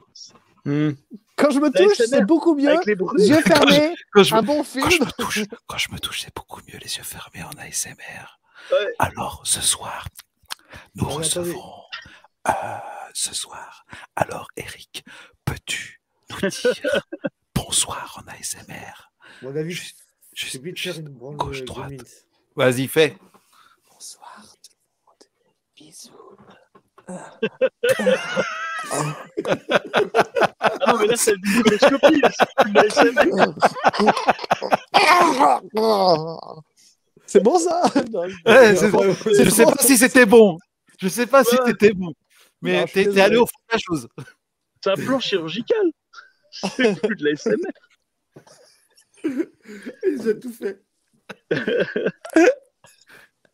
Hmm. Quand je me touche, c'est beaucoup mieux. Les. Yeux fermés, Quand je, un bon film. quand je me touche, quand je me touche, c'est beaucoup mieux les yeux fermés en ASMR. Ouais. Alors, ce soir, nous attendez. recevons. euh, ce soir. Alors, Eric, peux-tu nous dire [LAUGHS] bonsoir en ASMR Bon, David, Juste- juste- de faire une gauche, de droite. Vas-y, fais. Bonsoir tout le monde. Bisous. Ah non mais là c'est une coloscopie. c'est bon ça? Non, Ouais, c'est bon. C'est Je sais pas si c'était bon. Je sais pas si c'était bon. Mais Non, t'es t'es allé au fond de la chose. C'est un plan chirurgical. C'est plus de l'ASMR. [LAUGHS] Ils ont tout fait. [LAUGHS]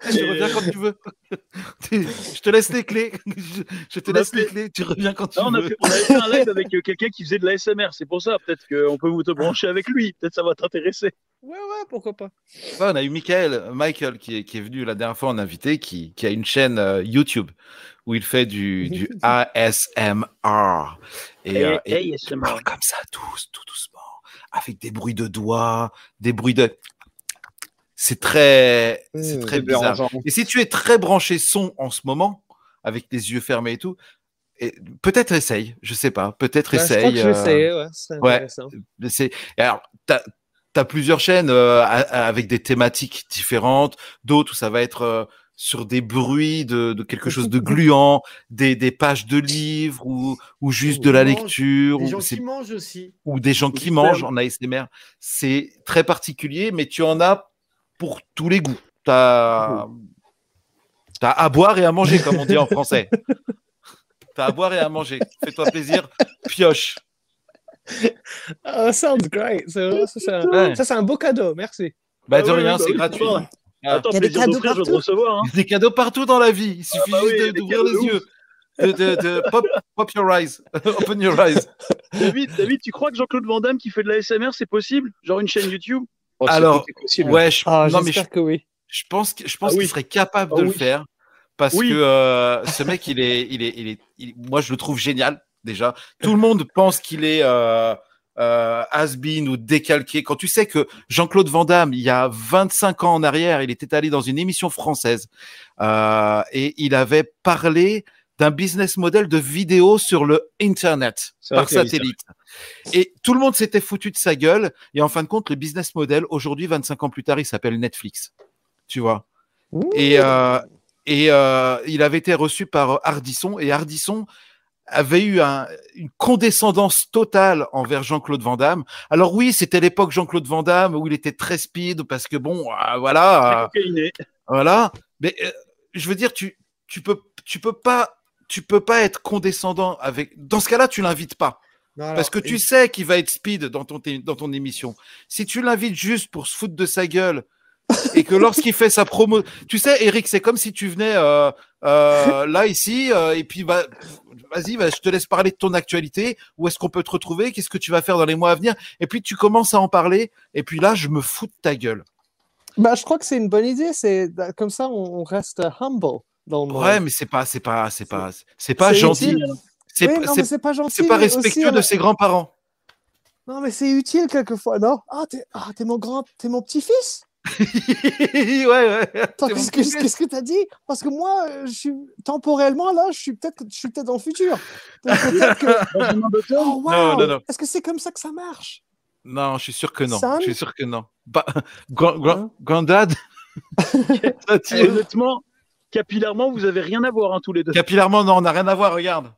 Je reviens quand tu veux. [LAUGHS] je te laisse les clés. Je, te On laisse les clés. Tu reviens quand tu Non, on, a veux. fait, on avait fait un live avec euh, quelqu'un qui faisait de l'ASMR. C'est pour ça. Peut-être qu'on peut vous te brancher avec lui. Peut-être ça va t'intéresser. Ouais, ouais, pourquoi pas. Ouais, on a eu Michael, Michael qui est, qui est venu la dernière fois en invité, qui, qui a une chaîne euh, YouTube où il fait du, [LAUGHS] du ASMR. Et, euh, et il ASMR. parle comme ça, tous, tout doucement, avec des bruits de doigts, des bruits de. C'est très, c'est Mmh, très bizarre. dérangeant. Et si tu es très branché son en ce moment, avec les yeux fermés et tout, et peut-être essaye, je sais pas, peut-être je crois essaye. que je vais euh, ouais, c'est ouais. alors t'as as plusieurs chaînes euh, avec des thématiques différentes, d'autres où ça va être euh, sur des bruits de, de quelque chose de [LAUGHS] gluant, des, des pages de livres ou, ou juste Ou de la mange, lecture ou, gens qui mangent aussi. ou des gens qui mangent en ASMR. C'est très particulier, mais tu en as pour tous les goûts. T'as as à boire et à manger, comme on dit en français. [LAUGHS] T'as à boire et à manger. Fais-toi plaisir, pioche. Ah, sounds great. Ça, c'est un, Ouais. ça, c'est un beau cadeau, merci. Bah, Ah de oui, rien, oui, bah c'est gratuit. Ah. Attends, Il y a des cadeaux partout. recevoir. Hein. Des cadeaux partout dans la vie. Il suffit bah oui, juste il y a de- des d'ouvrir les yeux. De, de, de- pop, pop your eyes. [LAUGHS] Open your eyes. David, David, tu crois que Jean-Claude Van Damme qui fait de l'ASMR, c'est possible? Genre une chaîne YouTube? Oh, Alors, possible. ouais, je, Ah, non, mais je, j'espère que oui. je pense, que- je pense Ah qu'il serait capable Ah de le faire parce Oui. que euh, ce mec, il est, il est, il est, il- moi, je le trouve génial déjà. Tout le monde pense qu'il est euh, euh, has-been ou décalqué. Quand tu sais que Jean-Claude Van Damme, il y a 25 ans en arrière, il était allé dans une émission française euh, et il avait parlé d'un business model de vidéo sur le Internet par satellite. Et tout le monde s'était foutu de sa gueule. Et en fin de compte, le business model, aujourd'hui, 25 ans plus tard, il s'appelle Netflix. Tu vois Et, euh, et euh, il avait été reçu par Hardisson. Et Hardisson avait eu un- une condescendance totale envers Jean-Claude Van Damme. Alors oui, c'était l'époque Jean-Claude Van Damme où il était très speed parce que bon, euh, voilà, euh, voilà. Mais euh, je veux dire, tu, tu peux, tu peux pas, tu peux pas être condescendant avec. Dans ce cas-là, tu l'invites pas. Non, alors, Parce que tu et- sais qu'il va être speed dans ton, té- dans ton émission. Si tu l'invites juste pour se foutre de sa gueule [LAUGHS] et que lorsqu'il fait sa promo, tu sais, Eric, c'est comme si tu venais euh, euh, là ici euh, et puis bah, vas-y, va, je te laisse parler de ton actualité. Où est-ce qu'on peut te retrouver? Qu'est-ce que tu vas faire dans les mois à venir? Et puis tu commences à en parler et puis là, je me fous de ta gueule. Bah, je crois que c'est une bonne idée. C'est comme ça, on reste humble dans le monde. Ouais, mais c'est pas, c'est pas, c'est pas, c'est pas gentil. utile. C'est Oui, pas- non, c'est- mais c'est pas gentil. c'est pas aussi, respectueux de ses grands-parents. Non, mais c'est utile quelquefois, non? Ah, t'es ah, t'es mon grand, t'es mon petit-fils? [LAUGHS] Ouais, ouais. Qu'est-ce que t'as dit? Parce que moi, euh, je suis temporellement là, je suis peut-être, je suis peut-être dans le futur. Que- [LAUGHS] Oh, wow Non, non, non. Est-ce que c'est comme ça que ça marche? Non, je suis sûr que non. Sam Je suis sûr que non. Bah, grand, grand, granddad honnêtement, capillairement, vous avez rien à voir hein, tous les deux. Capillairement, non, on n'a rien à voir, regarde.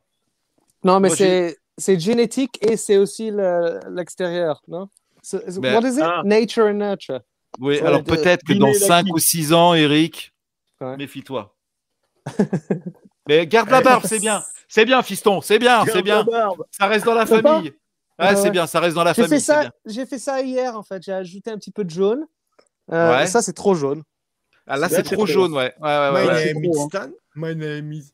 Non, mais c'est c'est génétique et c'est aussi le- l'extérieur, non? Ben, What is it? Ah. Nature and nurture. Oui, Ouais, alors peut-être que dans et 5 l'acquis. ou 6 ans, Eric, Ouais. méfie-toi. [LAUGHS] Mais garde la barbe, c'est bien. C'est bien, fiston, c'est bien, c'est bien. Ça reste dans la famille. Ah, Ouais, c'est bien, ça reste dans la J'ai famille. j'ai fait ça hier en fait. J'ai ajouté un petit peu de jaune. Euh, Ouais. Ça c'est trop jaune. Ah, là, c'est trop trop. jaune, ouais. Ouais, ouais, ouais, My name is hein. Stan. My name is.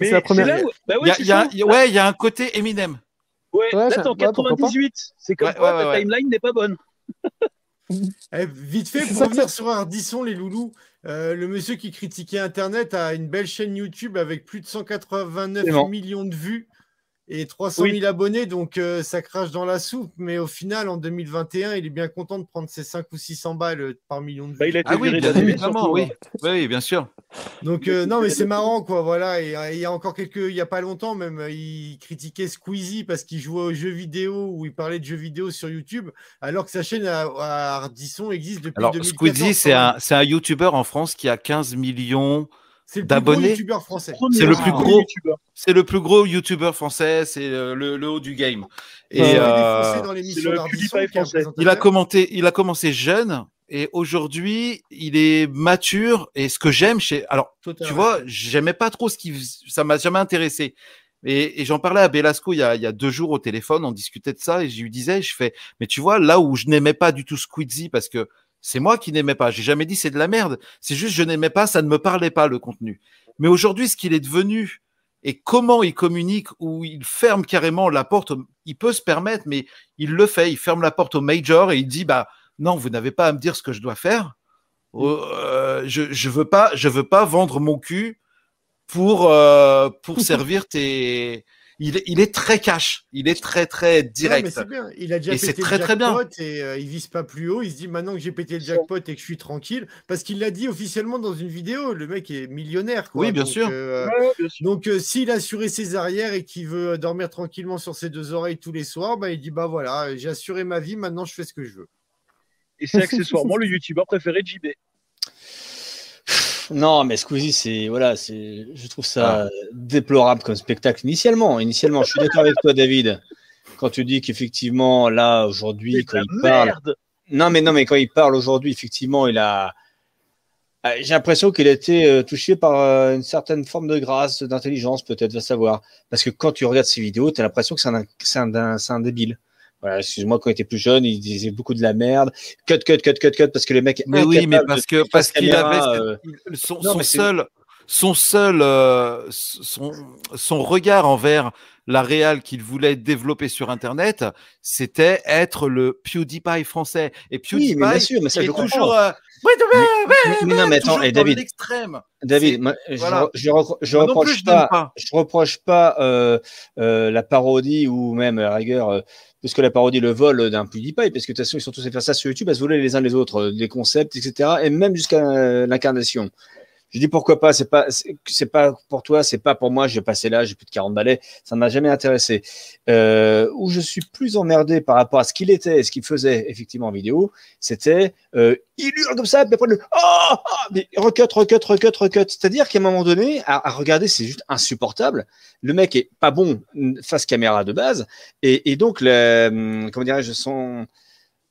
Mais C'est la première- là où- Bah Il ouais, y a- c'est il y a- ça. il y a- ouais, il y a un côté Eminem. Ouais, Ouais, là, en ouais, pourquoi pas. 98. C'est comme Ouais, quoi ouais, ta timeline n'est pas bonne. Eh, vite fait, pour revenir sur Ardisson, les loulous, euh, le monsieur qui critiquait Internet a une belle chaîne YouTube avec plus de 189 Absolument. millions de vues et 300 Oui. 000 abonnés, donc euh, ça crache dans la soupe. Mais au final, en 2021, il est bien content de prendre ses 5 ou 600 balles euh, par million de vues. Bah, il a été Ah oui, bien évidemment, surtout, oui. hein. Oui, bien sûr. Donc euh, non, mais c'est marrant, quoi. Voilà. Et euh, il y a encore quelques, il y a pas longtemps même, euh, il critiquait Squeezie parce qu'il jouait aux jeux vidéo ou il parlait de jeux vidéo sur YouTube, alors que sa chaîne à, à Ardisson existe depuis Alors, 2014. Squeezie, c'est un, c'est un YouTuber en France qui a 15 millions. c'est le plus gros d'abonnés. youtubeur français. C'est le ah, plus gros. youtubeur. C'est le plus gros YouTuber français, c'est le, haut du game. Et Il euh, dans a commenté, il a commencé jeune et aujourd'hui il est mature. Et ce que j'aime chez, alors Totalement. tu vois, j'aimais pas trop ce qui, ça m'a jamais intéressé. Et, et j'en parlais à Belasco il y, a, il y a deux jours au téléphone, on discutait de ça et je lui disais, je fais, mais tu vois, là où je n'aimais pas du tout Squeezie parce que c'est moi qui n'aimais pas, j'ai jamais dit c'est de la merde, c'est juste je n'aimais pas, ça ne me parlait pas le contenu. Mais aujourd'hui, ce qu'il est devenu et comment il communique, où il ferme carrément la porte, il peut se permettre, mais il le fait, il ferme la porte au major et il dit, bah non, vous n'avez pas à me dire ce que je dois faire. Euh, je, je veux pas, je veux pas vendre mon cul pour euh, pour [LAUGHS] servir tes. Il est, il est très cash, il est très très direct. bien. Il a déjà Et pété le très, très bien. jackpot et euh, il vise pas plus haut. Il se dit maintenant que j'ai pété le jackpot et que je suis tranquille, parce qu'il l'a dit officiellement dans une vidéo. Le mec est millionnaire. Quoi. Oui, bien Donc, sûr. euh, Ouais, bien sûr. Donc, euh, s'il a assuré ses arrières et qu'il veut dormir tranquillement sur ses deux oreilles tous les soirs, bah, il dit bah voilà, j'ai assuré ma vie, maintenant je fais ce que je veux. Et c'est [LAUGHS] accessoirement le youtubeur préféré de JB. Non, mais Squeezie, c'est voilà, c'est, je trouve ça déplorable comme spectacle initialement. Initialement, je suis d'accord avec toi, David, quand tu dis qu'effectivement, là aujourd'hui, quand il parle, merde. non, mais non, mais quand il parle aujourd'hui, effectivement, il a, euh, j'ai l'impression qu'il a été euh, touché par euh, une certaine forme de grâce, d'intelligence, peut-être, va savoir. Parce que quand tu regardes ses vidéos, tu as l'impression que c'est un, c'est un, un- c'est un débile. Voilà, excuse-moi, quand il était plus jeune, il disait beaucoup de la merde. Cut, cut, cut, cut, cut, parce que le mec Mais oui, mais parce que parce qu'il avait euh, son, non, seul son seul, euh, son, son regard envers la réal qu'il voulait développer sur Internet, c'était être le PewDiePie français. Et PewDiePie Oui, mais bien sûr, mais ça, je toujours, euh, ouais, ouais, ouais, Mais- mais non, mais attends, et dans David, l'extrême. David, moi, je, voilà. je, reproche plus, je n'aime pas, je reproche pas euh, euh, la parodie ou même à la rigueur, euh, plus que la parodie, le vol d'un PewDiePie, parce que de toute façon, ils sont tous à faire ça sur YouTube, à se voler les uns les autres, euh, les concepts, etc., et même jusqu'à euh, l'incarnation. Je dis pourquoi pas, c'est pas, c'est pas pour toi, c'est pas pour moi, j'ai passé là, j'ai plus de 40 balais, ça m'a jamais intéressé. Euh, où je suis plus emmerdé par rapport à ce qu'il était et ce qu'il faisait effectivement en vidéo, c'était euh, il hurle comme ça, puis après le oh, oh mais recut, recut, recut, recut. C'est-à-dire qu'à un moment donné, à, regarder, c'est juste insupportable. Le mec est pas bon face caméra de base, et, et donc le, hum, comment dirais-je son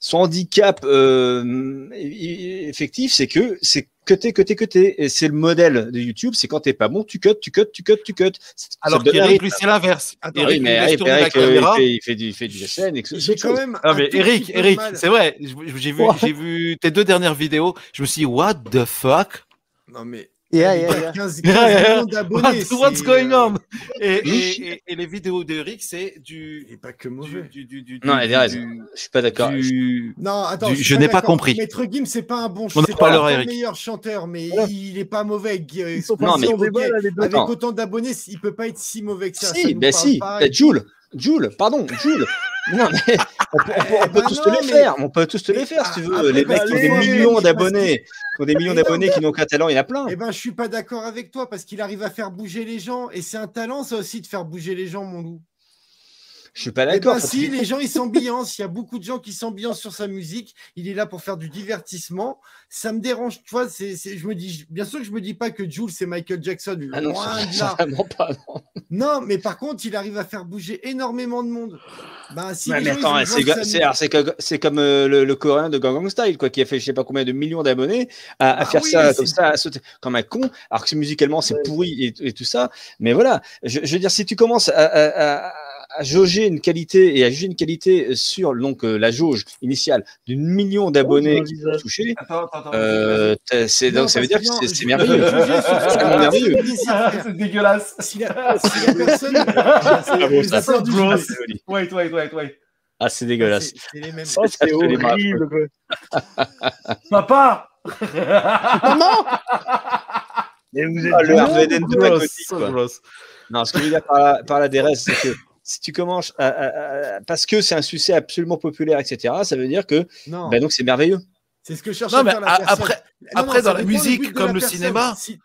son handicap euh, effectif, c'est que c'est cuté, cuté, cuté. Et c'est le modèle de YouTube, c'est quand t'es pas bon, tu cut, tu cut, tu cut, tu cut. Alors qu'Eric, lui, c'est l'inverse. Eric, mais Eric, tourner la Eric, euh, caméra. il, fait, il fait du, il fait du scène et que J'ai quand chose. même. Non mais Eric, Eric, c'est vrai. J'ai vu, j'ai vu tes deux dernières vidéos. Je me suis dit, what the fuck? Non, mais. Yeah, yeah, yeah. 15, 15 Yeah, yeah. millions What- d'abonnés. what's c'est, going euh, on? Et, et, et, et les vidéos d'Eric, c'est du, est pas que mauvais. du, du, du, Non, Je suis pas d'accord. du- Non, attends, je n'ai pas compris. Maître Gims, c'est pas un bon On en c'est reparlera, pas le Eric. meilleur chanteur, mais il est pas mauvais. Euh, les deux. Avec Non. autant d'abonnés, il peut pas être si mauvais que ça. Si, ben si, ben Jules, Jules, pardon, Jules. Non, mais on peut, on bah tous non, te les mais- faire, on peut tous te les faire si tu veux. après, les mecs parce qui ont des millions d'abonnés, qui ont des millions Mais non, d'abonnés, qui n'ont qu'un talent, il y en a plein. Eh ben, je suis pas d'accord avec toi parce qu'il arrive à faire bouger les gens et c'est un talent ça aussi de faire bouger les gens, mon loup. Je suis pas Eh d'accord. ben, si, les gens ils s'ambiancent, il y a [LAUGHS] beaucoup de gens qui s'ambiancent sur sa musique. Il est là pour faire du divertissement. Ça me dérange, tu vois. C'est, c'est- je me dis, bien sûr que je me dis pas que Jules c'est Michael Jackson, Ah non, ça- vraiment pas. non. Non, mais par contre, il arrive à faire bouger énormément de monde. Ben, si Ouais, mais attends, c'est, comme euh, le, le coréen de Gangnam Style, quoi, qui a fait je sais pas combien de millions d'abonnés à, à Ah faire oui, ça comme ça, à sauter comme un con, alors que musicalement c'est pourri et, et tout ça. Mais voilà, je, je veux dire, si tu commences à, à- à- à jauger une qualité et à juger une qualité sur donc euh, la jauge initiale d'une million d'abonnés qui sont touchés, Attends, attends, attends. euh, c'est, donc ça veut dire que que c'est, merveilleux. C'est dégueulasse. [LAUGHS] Si la, si la personne. [LAUGHS] Ah. Wait, wait, wait, wait. Ah, c'est dégueulasse. c'est- c'est les mêmes. Oh, c'est absolument horrible. [LAUGHS] Papa! Mais vous êtes Ah, le Harvey Dent de. Non, ce que je veux dire par la, par la DRS, c'est que si tu commences à, à- à- parce que c'est un succès absolument populaire, etc., ça veut dire que Non, ben donc c'est merveilleux. c'est ce que cherche Non, à mais faire la après, Non, après, non, dans la musique comme la le personne. cinéma, Si-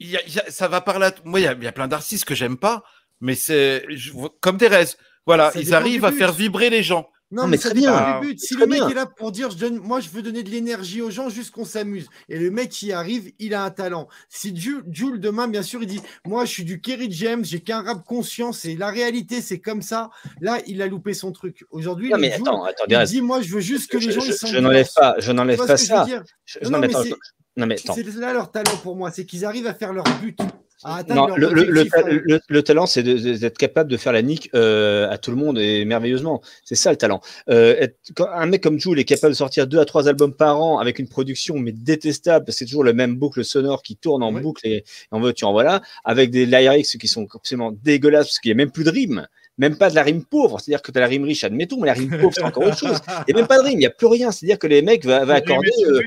il y a- il y a- ça va par là. Moi, il y a, il y a plein d'artistes que j'aime pas, mais c'est je comme Thérèse. Voilà, Ça ils arrivent à faire vibrer les gens. Non, mais, dépend bien. du but. Si le mec bien. est là pour dire, je donne, moi, je veux donner de l'énergie aux gens juste qu'on s'amuse. Et le mec qui arrive, il a un talent. Si Jules, Jules, demain, bien sûr, il dit, moi, je suis du Kerry James, j'ai qu'un rap conscient, c'est la réalité, c'est comme ça. Là, il a loupé son truc. Aujourd'hui, Non le mais Jules, attends, attends, il dit, moi, je veux juste que Je, les gens je- ils je n'enlève pas, je n'enlève pas ça. Je- Non, non, mais mais attends, c'est- non mais attends. C'est là leur talent pour moi, c'est qu'ils arrivent à faire leur but, Non, leur le, talent, c'est d'être capable de faire la nique euh, à tout le monde et merveilleusement. C'est ça le talent. Euh, être- quand un mec comme Jules est capable de sortir deux à trois albums par an avec une production mais détestable, parce que c'est toujours le même boucle sonore qui tourne en Ouais. boucle et, et en veux tu en voilà, avec des lyrics qui sont absolument dégueulasses parce qu'il n'y a même plus de rime. Même pas de la rime pauvre, c'est-à-dire que tu as la rime riche, admettons, mais la rime pauvre, c'est encore autre chose. Il n'y a même pas de rime, il n'y a plus rien. C'est-à-dire que les mecs va accorder euh,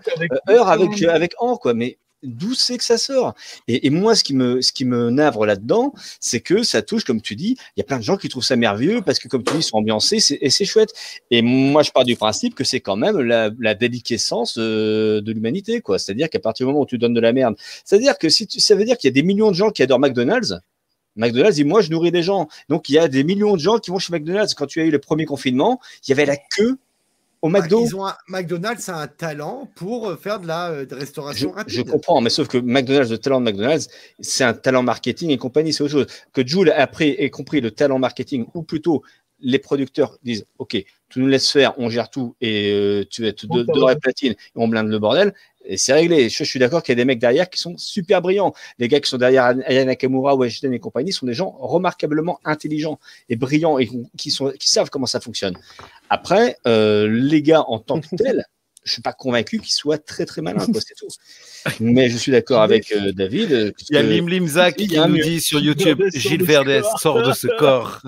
euh, heure avec, avec an, quoi. Mais d'où c'est que ça sort et, moi, ce qui me, ce qui me navre là-dedans, c'est que ça touche, comme tu dis, il y a plein de gens qui trouvent ça merveilleux parce que, comme tu dis, ils sont ambiancés et c'est chouette. Et moi, je pars du principe que c'est quand même la, la déliquescence euh, de l'humanité, quoi. C'est-à-dire qu'à partir du moment où tu donnes de la merde, c'est-à-dire que si tu, ça veut dire qu'il y a des millions de gens qui adorent McDonald's. McDonald's dit moi je nourris des gens. Donc il y a des millions de gens qui vont chez McDonald's. Quand tu as eu le premier confinement, il y avait la queue au Ah, McDo. Ils ont un, McDonald's a un talent pour euh, faire de la euh, de restauration je rapide. comprends, mais sauf que McDonald's, le talent de McDonald's, c'est un talent marketing et compagnie, c'est autre chose. Que Jules a appris et compris le talent marketing, ou plutôt les producteurs disent Ok, tu nous laisses faire, on gère tout et euh, tu vas être Bon, de- et platine et on blinde le bordel. Et c'est réglé. Je, je suis d'accord qu'il y a des mecs derrière qui sont super brillants. Les gars qui sont derrière Aya Nakamura ou Ashton et compagnie sont des gens remarquablement intelligents et brillants et qui, sont, qui savent comment ça fonctionne. Après, euh, les gars en tant que [LAUGHS] tels, je suis pas convaincu qu'il soit très très malin, quoi, c'est tout. Mais je suis d'accord avec euh, David. euh, Il y a Lim Limzak qui nous dit sur YouTube Gilles corps. sort de ce corps.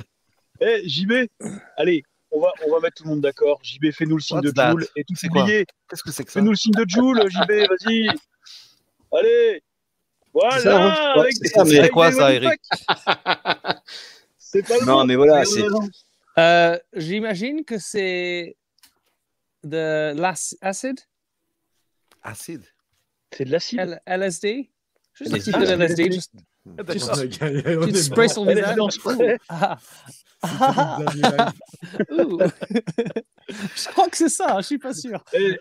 Eh, JB, allez, on va, on va mettre tout le monde d'accord. JB, fais-nous le signe What's de Joule et tout C'est quoi oublié. Qu'est-ce que c'est que ça Fais-nous le signe de Joule, JB, vas-y. Allez. Voilà. c'est des- ça, mais- C'est avec quoi ça, Eric. [LAUGHS] C'est pas le Non, mais voilà, c'est. Euh, J'imagine que c'est de l'acide, Acide. C'est de l'acide. L- LSD. Juste un LSD. petit peu de LSD. On Juste- est tu te sprays mort. sur le Elle est visage. Ah. [LAUGHS] Ah. Je crois que c'est ça, je suis pas sûr. Et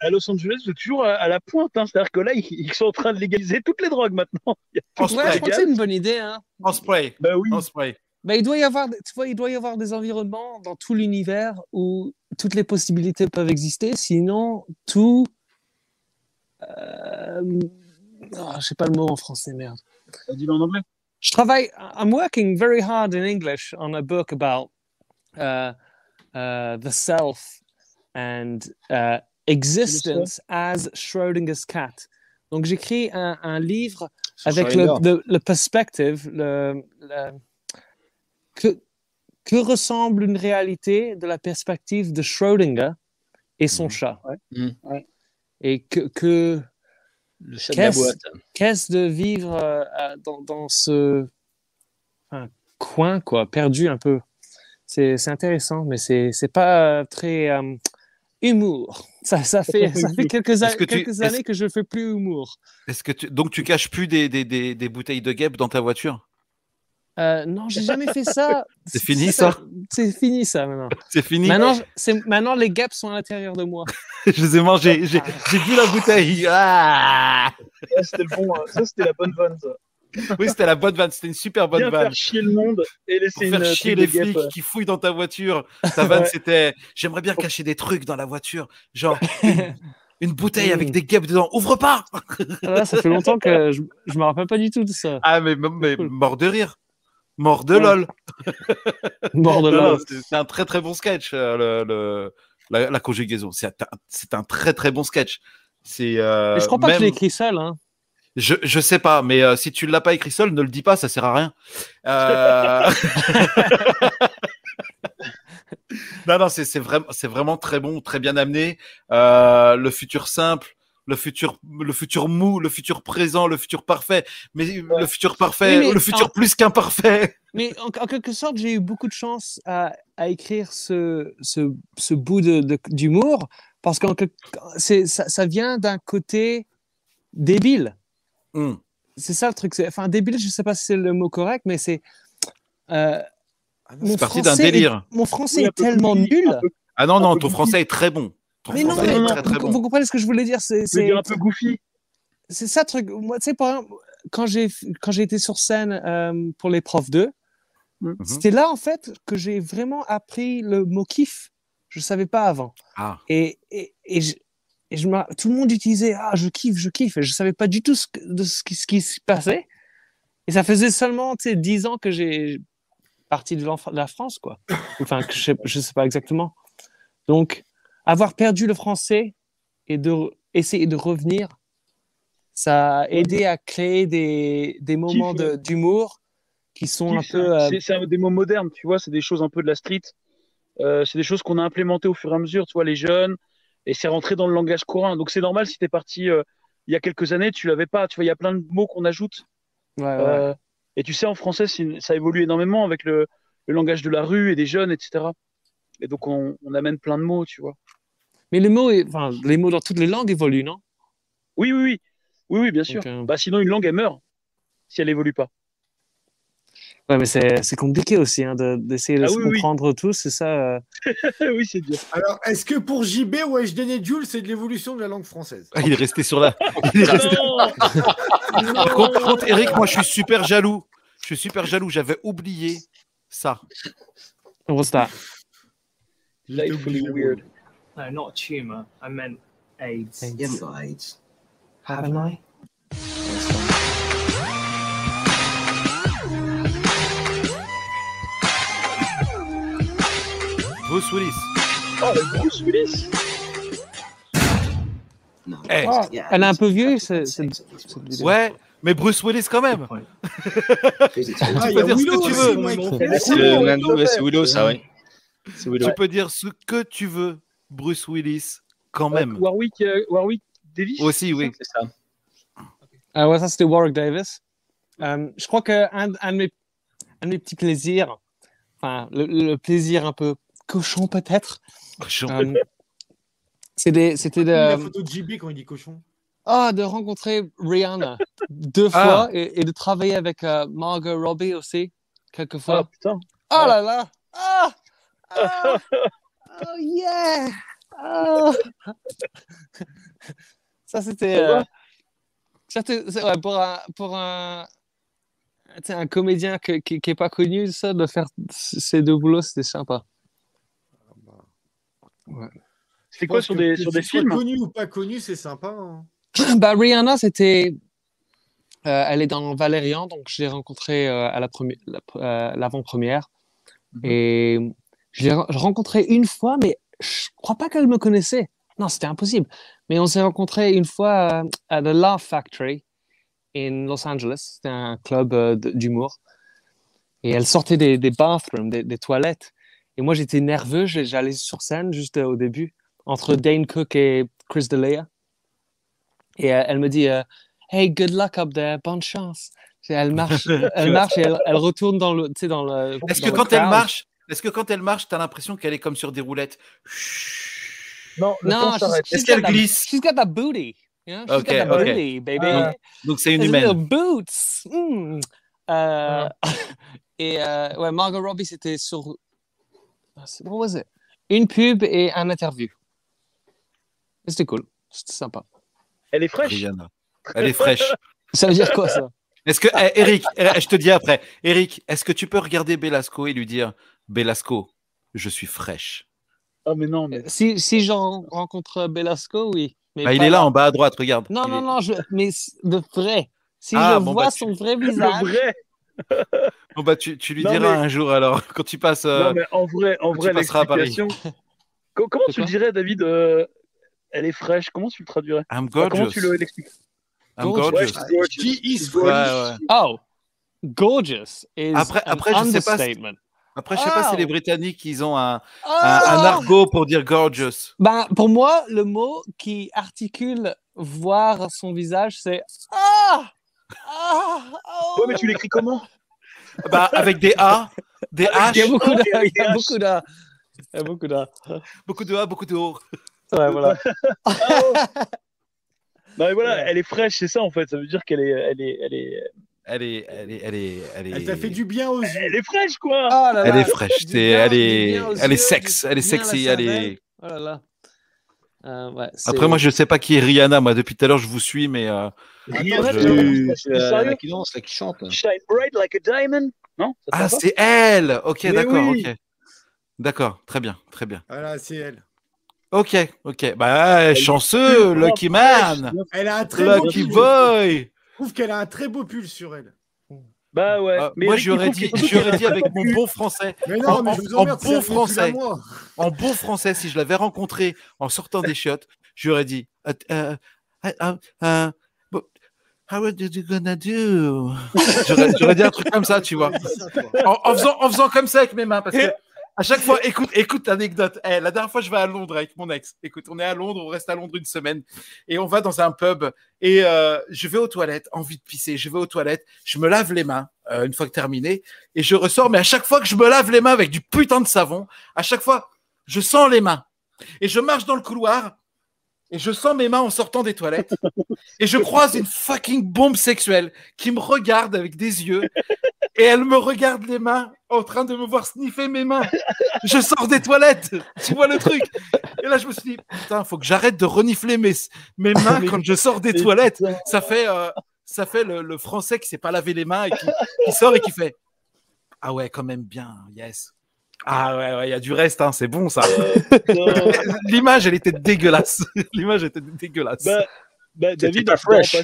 à Los Angeles, êtes toujours à, la pointe. hein. C'est-à-dire que là, ils, sont en train de légaliser toutes les drogues maintenant. [LAUGHS] En tout Ouais, je spray. crois que c'est une bonne idée. Hein. En spray. Bah oui. En spray. Mais il doit y avoir, tu vois, il doit y avoir des environnements dans tout l'univers où toutes les possibilités peuvent exister. Sinon, tout, euh... oh, je sais pas le mot en français, merde. Dis-le en anglais? Je travaille, I'm working very hard in English on a book about uh, uh, the self and uh, existence as Schrodinger's cat. Donc j'écris un, un livre sur avec le, Schrödinger. le, le perspective, le, le- que, que ressemble une réalité de la perspective de Schrödinger et son Mhm. chat. Mhm. Et que, que Le chat de la Qu'est-ce- boîte. qu'est-ce de vivre euh, dans, dans ce enfin, coin, quoi, perdu un peu? C'est intéressant, mais c'est pas très euh, humour. [LAUGHS] Ça, ça, fait, ça fait quelques, a- que années que je fais plus humour. Est-ce que tu... Donc tu caches plus des, des, des, des bouteilles de guêpe dans ta voiture? Euh, non, j'ai jamais fait ça. [LAUGHS] C'est fini, ça C'est fini ça maintenant. [LAUGHS] C'est fini Maintenant, je- c'est- maintenant, les guêpes sont à l'intérieur de moi. [LAUGHS] Je les ai mangés. J'ai j'ai bu la bouteille. Ah Ça, c'était le bon. euh, Ça, c'était la bonne vanne. ça. oui, c'était la bonne vanne. C'était une super bonne Bien vanne. faire chier le monde et Pour laisser une faire euh, chier les flics euh. qui fouillent dans ta voiture. Ta vanne, Ouais. c'était j'aimerais bien cacher des trucs dans la voiture. Genre une, bouteille avec des guêpes dedans. Ouvre pas Ah, ça fait longtemps que je, je me rappelle pas du tout de ça. Ah, mais, mais Cool. mort de rire. Mort de Ouais. lol. [LAUGHS] Mort de non, c'est un très très bon sketch, euh, le, le- la, la conjugaison. C'est un, c'est un très très bon sketch. C'est. euh, Mais je crois pas que je l'ai écrit seul. Hein. Je, je sais pas, mais euh, si tu l'as pas écrit seul, ne le dis pas, ça sert à rien. Euh, [LAUGHS] non, non, c'est c'est vraiment, c'est vraiment très bon, très bien amené. Euh, le futur simple, le futur, le futur mou, le futur présent, le futur parfait, mais le futur parfait, Oui, le futur en- plus qu'imparfait. [LAUGHS] Mais en, en quelque sorte, j'ai eu beaucoup de chance à, à écrire ce, ce, ce bout de- de- d'humour parce que ça, ça vient d'un côté débile. Hmm. C'est ça le truc. Enfin, débile, je sais pas si c'est le mot correct, mais c'est. euh, mon C'est parti d'un français est- délire. mon français est tellement nul. Ah non, non, ton français est très bon. Mais non, mais très très vous, bon. vous comprenez ce que je voulais dire C'est un peu goofy? c'est ça le truc. Moi, tu sais, par exemple, quand j'ai quand j'ai été sur scène euh, pour les profs 2, Mhm. c'était là en fait que j'ai vraiment appris le mot kiff. Je savais pas avant. Ah. Et, et, et, je, et je me- tout le monde utilisait ah je kiffe, je kiffe. Et je savais pas du tout ce, que- de ce qui, ce qui se passait. Et ça faisait seulement tu sais, 10 ans que j'ai parti de, la France quoi. Enfin que je sais, je sais pas exactement. Donc avoir perdu le français et de essayer de revenir, ça a aidé à créer des, des moments d'humour qui sont un peu euh, C'est des mots modernes, tu vois, c'est des choses un peu de la street. Euh, c'est des choses qu'on a implémentées au fur et à mesure, tu vois, les jeunes, et c'est rentré dans le langage courant. Donc c'est normal si tu es parti euh, il y a quelques années, tu l'avais pas. Tu vois, il y a plein de mots qu'on ajoute. ouais, ouais. Et tu sais, en français, ça évolue énormément avec le, le langage de la rue et des jeunes, etc. Et donc on, on amène plein de mots, tu vois. Mais les mots, enfin, les mots dans toutes les langues évoluent, non? Oui, oui, oui. Oui, oui, bien sûr. Donc, euh, Bah, sinon, une langue, elle meurt si elle évolue pas. Ouais, mais c'est c'est compliqué aussi hein, de- d'essayer de, Ah se oui, oui. comprendre tous, c'est ça. euh. [LAUGHS] oui, c'est dur. Alors, est-ce que pour JB, Weshden et Jules, c'est de l'évolution de la langue française? Ah, Il est resté sur la. [LAUGHS] Il est Ah resté- [LAUGHS] Par contre, par contre, Eric, moi, je suis super jaloux. Je suis super jaloux. J'avais oublié ça. What's that Delightfully weird. No, not a tumour. I meant AIDS. AIDS. You haven't got AIDS. Haven't I? Bruce Willis. Oh, Bruce Willis? Eh, Yeah, Elle est un peu vieille, c'est- Ouais, mais Bruce Willis quand même. [LAUGHS] Ah, Tu peux dire ce que tu veux. C'est Willow. ça, oui. Tu peux dire ce que tu veux, Bruce Willis, quand même. Warwick, euh, Warwick Davis. Aussi, oui. C'est ça. Ah ouais, ça c'était Warwick Davis. Euh, je crois que un, de mes, un de mes petits plaisirs, enfin le, le plaisir un peu cochon peut-être, euh, c'était c'était La de, photo de JB quand il dit cochon. ah, de rencontrer Rihanna deux Ah. fois et, et de travailler avec euh, Margot Robbie aussi quelques Ah fois. putain. Oh là là! Ah! Ah! [LAUGHS] Oh yeah! Ah! Ça, c'était. euh, ça, c'était- c'est- ouais, pour un, pour un, tu sais, un comédien que- qui n'est pas connu, ça, de faire ces deux boulots, c'était sympa. C'est quoi Je pense sur que des, sur des films Connu ou pas connu, c'est sympa. hein. bah, Rihanna, c'était. euh, elle est dans Valérian, donc je l'ai rencontrée euh, à la premi- la- euh, l'avant-première. Mhm. Et je l'ai rencontrée une fois, mais je crois pas qu'elle me connaissait. Non, c'était impossible. Mais on s'est rencontrés une fois euh, à The Laugh Factory in Los Angeles. C'était un club euh, d'humour. Et elle sortait des, des bathrooms, des, des toilettes. Et moi, j'étais nerveux. J'allais sur scène juste euh, au début, entre Dane Cook et Chris D'Elia. Et euh, elle me dit euh, Hey, good luck up there, bonne chance. Elle marche, [LAUGHS] elle marche et elle, elle retourne dans le, dans le. Est-ce que quand elle marche, est-ce que quand elle marche, t'as l'impression qu'elle est comme sur des roulettes? Non, le Non, temps s'arrête. Est-ce qu'elle glisse? She's got that booty. You know? She's Ok, got that booty, baby. Ah. Donc c'est une Those humaine. boots. Mm. Euh, [LAUGHS] et euh, ouais, Margot Robbie, c'était sur. ah, c'est- What was it? Une pub et un interview. C'était cool. C'était sympa. Elle est fraîche. Rihanna. Elle est fraîche. Ça veut dire quoi, ça? Est-ce que, eh, Eric, eh, je te dis après, Eric, est-ce que tu peux regarder Belasco et lui dire Belasco, je suis fraîche Ah mais non, mais Si, si j'en rencontre Belasco, oui. Mais Bah, Il est là en bas à droite, regarde. Non, Il non, est- non, je... mais de vrai. Si Ah, je bon, vois bah, son tu- vrai [LAUGHS] le visage. vrai. [LAUGHS] Bon, bah, tu, tu lui Non, diras mais- un jour alors, [LAUGHS] quand tu passes. euh, Non mais en vrai, en vrai tu passeras à Paris. l'explication. Co- Comment tu le dirais, David euh, Elle est fraîche. Comment tu le traduirais? I'm Enfin, Comment gorgeous. tu le- l'expliques? I'm Gorgeous. gorgeous. Ouais, gorgeous. She is Ouais, fresh. ouais. Oh, gorgeous is Après- an après, je sais pas. Après, je sais pas si Oh. les Britanniques, ils ont un, un, Ah un argot pour dire gorgeous. Ben, pour moi, le mot qui articule voir son visage, c'est Ah Ah oh. Ouais, mais tu l'écris comment? Bah, avec des A, des Il y a H, beaucoup d'A. Il y a H. beaucoup d'A. Il y a beaucoup d'A. beaucoup de A, beaucoup de O. Ouais, voilà. [LAUGHS] Non mais voilà, Ouais. elle est fraîche, c'est ça en fait. Ça veut dire qu'elle est, elle est, elle est, Elle est, elle est, elle est, elle est. Elle t'a fait du bien aux yeux. elle est fraîche quoi. Oh là Elle là. est fraîche, c'est, bien- elle est, aux elle est yeux, sexe, elle est sexy, elle est. Oh là là. Euh, ouais, Après, moi, je sais pas qui est Rihanna. Moi, depuis tout à l'heure, je vous suis, mais euh, Rihanna, je- tu- T'es la, qui danse, la qui chante. Shine bright like a diamond. Non ça ah, c'est elle. Ok, d'accord, oui. ok, d'accord, très bien, très bien. Voilà, c'est elle. Ok, ok. Bah, chanceux, Ultra lucky man, Elle a un très lucky pull. boy. Je trouve qu'elle a un très beau pull sur elle. Bah ouais. Ah, mais moi, j'aurais dit, j'aurais dit avec mon bon français, Mais non, En- mais en- je vous en emmerde, bon pull à français. en bon français, si je l'avais rencontré en sortant des chiottes, j'aurais dit, euh, euh, euh, euh, euh, how are you gonna do? J'aurais j'aurais dit un truc comme ça, tu vois. En, en faisant, en faisant comme ça avec mes mains, parce que à chaque fois, écoute, écoute l'anecdote. Eh, la dernière fois, je vais à Londres avec mon ex. Écoute, on est à Londres, on reste à Londres une semaine et on va dans un pub et euh, je vais aux toilettes, envie de pisser, je vais aux toilettes, je me lave les mains euh, une fois que terminé et je ressors. Mais à chaque fois que je me lave les mains avec du putain de savon, à chaque fois, je sens les mains et je marche dans le couloir. Et je sens mes mains en sortant des toilettes. Et je croise une fucking bombe sexuelle qui me regarde avec des yeux. Et elle me regarde les mains en train de me voir sniffer mes mains. Je sors des toilettes. Tu vois le truc? Et là, je me suis dit, putain, faut que j'arrête de renifler mes, mes mains quand je sors des toilettes. Ça fait, euh, ça fait le, le français qui s'est pas lavé les mains et qui, qui sort et qui fait, ah ouais, quand même bien, yes. Ah ouais, ouais, il y a du reste, hein, c'est bon ça. [LAUGHS] L'image, elle était dégueulasse. [LAUGHS] L'image était dégueulasse. Bah, bah, David, pas fresh.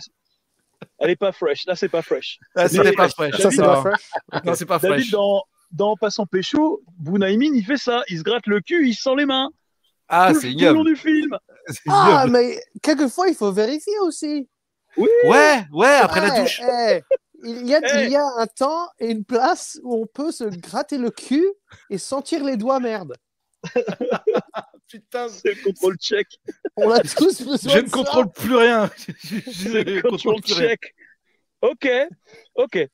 Elle est pas fresh. Là, c'est pas fresh. Ah, pas fresh. Ça, c'est pas fresh. Non, c'est pas David, fresh. dans, dans Passant Pécho, Bunaimin, il fait ça. Il se gratte le cul, il sent les mains. Ah, c'est tout le long ignoble. du film. Ah, mais quelquefois, il faut vérifier aussi. Ouais, ouais, après la douche. il, y a, il y a un temps et une place où on peut se gratter le cul et sentir les doigts merde. [LAUGHS] Putain, C'est le contrôle check. On a tous besoin Je de ne ça. contrôle plus rien. [LAUGHS] Je- je C'est ne le contrôle contrôle plus rien. check. Ok, ok.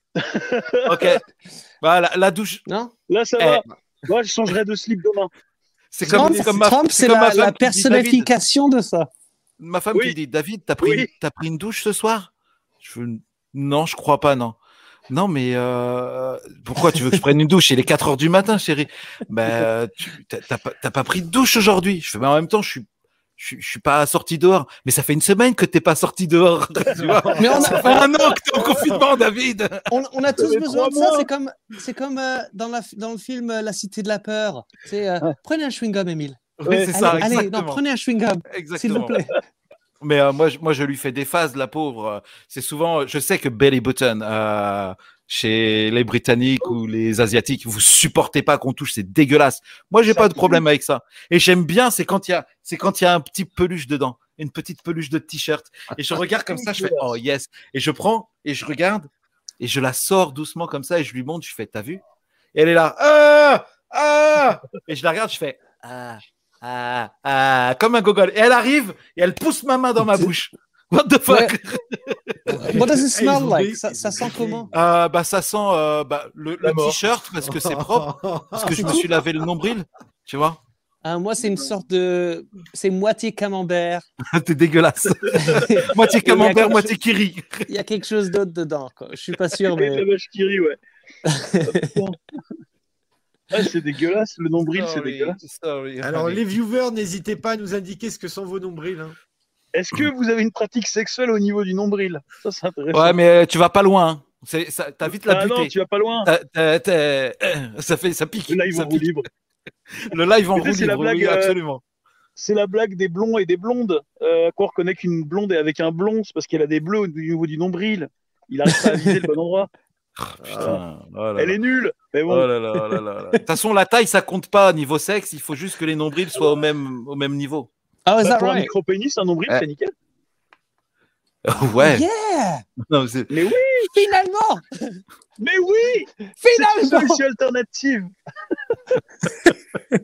Ok. [LAUGHS] Bah, la, la douche, Non Là, ça Eh. va. Moi, je changerai de slip demain. c'est comme, Trump, ma, Trump, c'est la, la personnification de ça. ma femme Oui. qui dit David, t'as pris, Oui. pris une douche ce soir? Je Non, je crois pas, non. Non, mais euh, pourquoi tu veux que je prenne une douche? Il est 4 heures du matin, chérie. Ben, tu t'as pas, t'as pas pris de douche aujourd'hui. Je fais, mais en même temps, je suis, je, suis- je suis pas sorti dehors. Mais ça fait une semaine que t'es pas sorti dehors. [LAUGHS] tu vois Mais on ça a, fait un an que t'es en confinement, David. on, on a tous besoin de ça. C'est comme, c'est comme euh, dans, la, dans le film euh, La Cité de la Peur. C'est euh, prenez un chewing-gum, Émile. Oui, c'est Allez, ça, allez, non, prenez un chewing-gum, s'il Exactement. vous plaît. Mais euh, moi, je, moi, je lui fais des phases, la pauvre. C'est souvent, je sais que Belly Button, euh, chez les Britanniques ou les Asiatiques, vous supportez pas qu'on touche, c'est dégueulasse. Moi, j'ai pas de problème avec ça. Et j'aime bien, c'est quand il y a, c'est quand il y a un petit peluche dedans, une petite peluche de t-shirt. Et je regarde comme ça, je fais, oh yes. Et je prends et je regarde et je la sors doucement comme ça et je lui montre, je fais, t'as vu? Et elle est là, ah, ah, et je la regarde, je fais, ah, ah, ah, comme un gogol. Et elle arrive et elle pousse ma main dans ma bouche. What the fuck? [LAUGHS] What does it smell like? ça, sent comment? Euh, bah, ça sent euh, bah, le, le t-shirt parce que c'est propre, parce que je [LAUGHS] me suis lavé le nombril, tu vois. Ah, Moi, c'est une sorte de. C'est moitié camembert. [LAUGHS] T'es dégueulasse. moitié camembert, moitié kiri. Il y a quelque chose d'autre dedans. quoi. Je suis pas sûr, mais. la vache qui rit, ouais. Ah, c'est dégueulasse, le nombril, c'est dégueulasse. Alors, les viewers, n'hésitez pas à nous indiquer ce que sont vos nombrils. hein. Est-ce que vous avez une pratique sexuelle au niveau du nombril? Ça, c'est intéressant. Ouais, mais tu vas pas loin. hein. C'est, ça, t'as vite la ah non, tu vas pas loin. T'as- t'as- Ça fait, ça pique. Le live ça en roue libre. [LAUGHS] Le live en roue c'est la libre, blague, oui, euh, absolument. C'est la blague des blonds et des blondes. Euh, à quoi on reconnaît qu'une blonde est avec un blond C'est parce qu'elle a des bleus au niveau du nombril. Il arrive pas à viser le bon endroit. Putain, oh là Elle là. est nulle. Mais bon, Oh là là, oh là là là. De toute façon, la taille, ça compte pas niveau sexe. Il faut juste que les nombrils soient au même, au même niveau. Oh, is bah, pour un right? micro-pénis, un nombril, Ouais. c'est nickel. [LAUGHS] ouais. Yeah! Non, c'est- Mais oui, Finalement! mais oui C'est Finalement! solution alternative. [LAUGHS]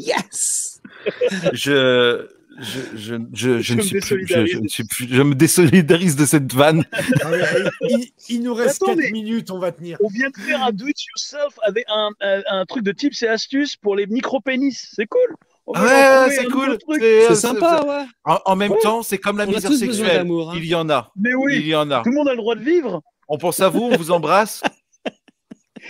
Yes! je, je, je, je, je Je ne me suis plus, je, je désolidarise. ne suis plus, je me désolidarise de cette vanne. Ah ouais, il, il nous reste Attends, 4 mais- minutes, on va tenir. On vient de faire un do-it-yourself avec un, un, un truc de tips et astuces pour les micro-pénis. C'est cool. On va Ouais, c'est cool. truc. C'est- sympa, ouais. En, en même Ouais. temps, c'est comme la On misère sexuelle. hein. Il y en a. Mais Il oui, y en a. tout le monde a le droit de vivre. On pense à vous, on vous embrasse. [LAUGHS]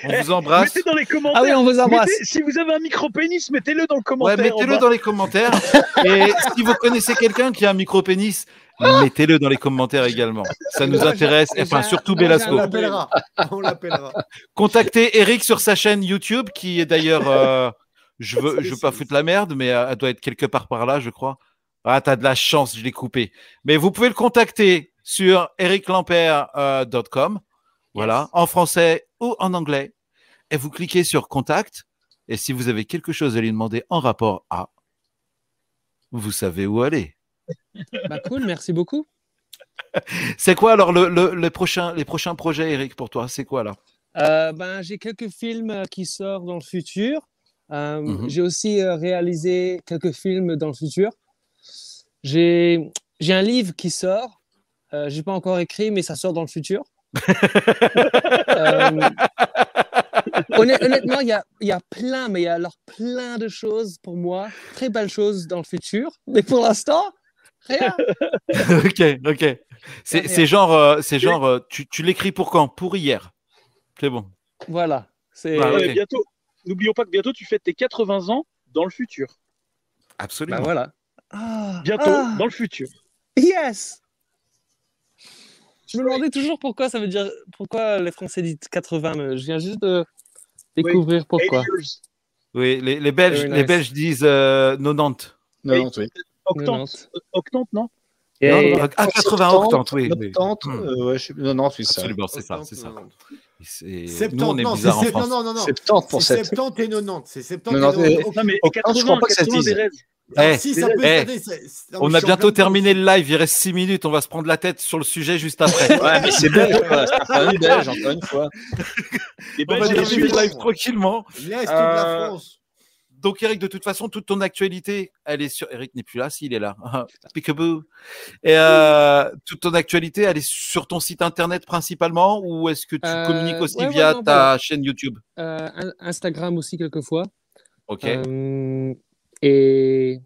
On vous embrasse. Mettez dans les commentaires. Ah oui, on vous embrasse. Mettez- si vous avez un micro-pénis, mettez-le dans le Ouais, commentaire. en mettez-le dans les commentaires. [LAUGHS] Et si vous connaissez quelqu'un qui a un micro-pénis, mettez-le dans les commentaires également. Ça nous intéresse. Enfin, surtout Belasco. On l'appellera. On l'appellera. Contactez Eric sur sa chaîne YouTube, qui est d'ailleurs, euh, je veux, je veux pas foutre la merde, mais euh, elle doit être quelque part par là, je crois. Ah, t'as de la chance, je l'ai coupé. Mais vous pouvez le contacter sur ericlampert.com, voilà, en français ou en anglais. Et vous cliquez sur contact. Et si vous avez quelque chose à lui demander en rapport à, vous savez où aller. [LAUGHS] Bah cool, merci beaucoup. [LAUGHS] C'est quoi alors le, le- le prochain, les prochains projets, Eric, pour toi? C'est quoi là? Euh, ben, j'ai quelques films euh, qui sortent dans le futur. Euh, Mhm. J'ai aussi réalisé quelques films dans le futur. J'ai j'ai un livre qui sort. Euh, j'ai pas encore écrit, mais ça sort dans le futur. Euh, honn- honnêtement, il y a, il y a plein, mais il y a alors plein de choses pour moi, très belles choses dans le futur. Mais pour l'instant, rien. [LAUGHS] ok, ok. C'est genre, euh, c'est genre euh, tu, tu l'écris pour quand? Pour hier. C'est bon. Voilà. C'est Ah, bientôt. N'oublions pas que bientôt tu fêtes tes 80 ans dans le futur. Absolument. bah, voilà. Ah, Bientôt ah. dans le futur. Yes! Je me demandais toujours pourquoi ça veut dire pourquoi les Français disent 80, mais je viens juste de découvrir pourquoi. 80 years. Oui, les, les Belges, les. Belges disent euh, 90. Non, non, oui. Octante. Octante, non? Et- Non, et- non, ah, 80, 80, oui. 90, euh, ouais, je. Non, non, oui, ça. Absolument, c'est ça, c'est ça. C'est- 70, Nous, on est non, bizarre en c'est- France. non, non, non, non. 70 pour C'est 7. 70 et 90. C'est 70 Non, non, et mais- 90. Non, mais Octante, je 80, crois pas que ça se 80 dise. Si ça peut On a bientôt terminé le live, il reste 6 minutes, on va se prendre la tête sur le sujet juste après. [LAUGHS] Ouais, mais c'est belge, quoi. C'est un famille belge, encore une fois. [LAUGHS] On va terminer le live tranquillement. L'Est de la Euh, France? Donc Eric, de toute façon, toute ton actualité, elle est sur. Eric n'est plus là, s'il est là. [LAUGHS] Peekaboo. Et euh, toute ton actualité, elle est sur ton site internet principalement, ou est-ce que tu Euh, communiques aussi ouais, ouais, via non, ta voilà. chaîne YouTube? Euh, In- Instagram aussi quelquefois. Ok. Euh, et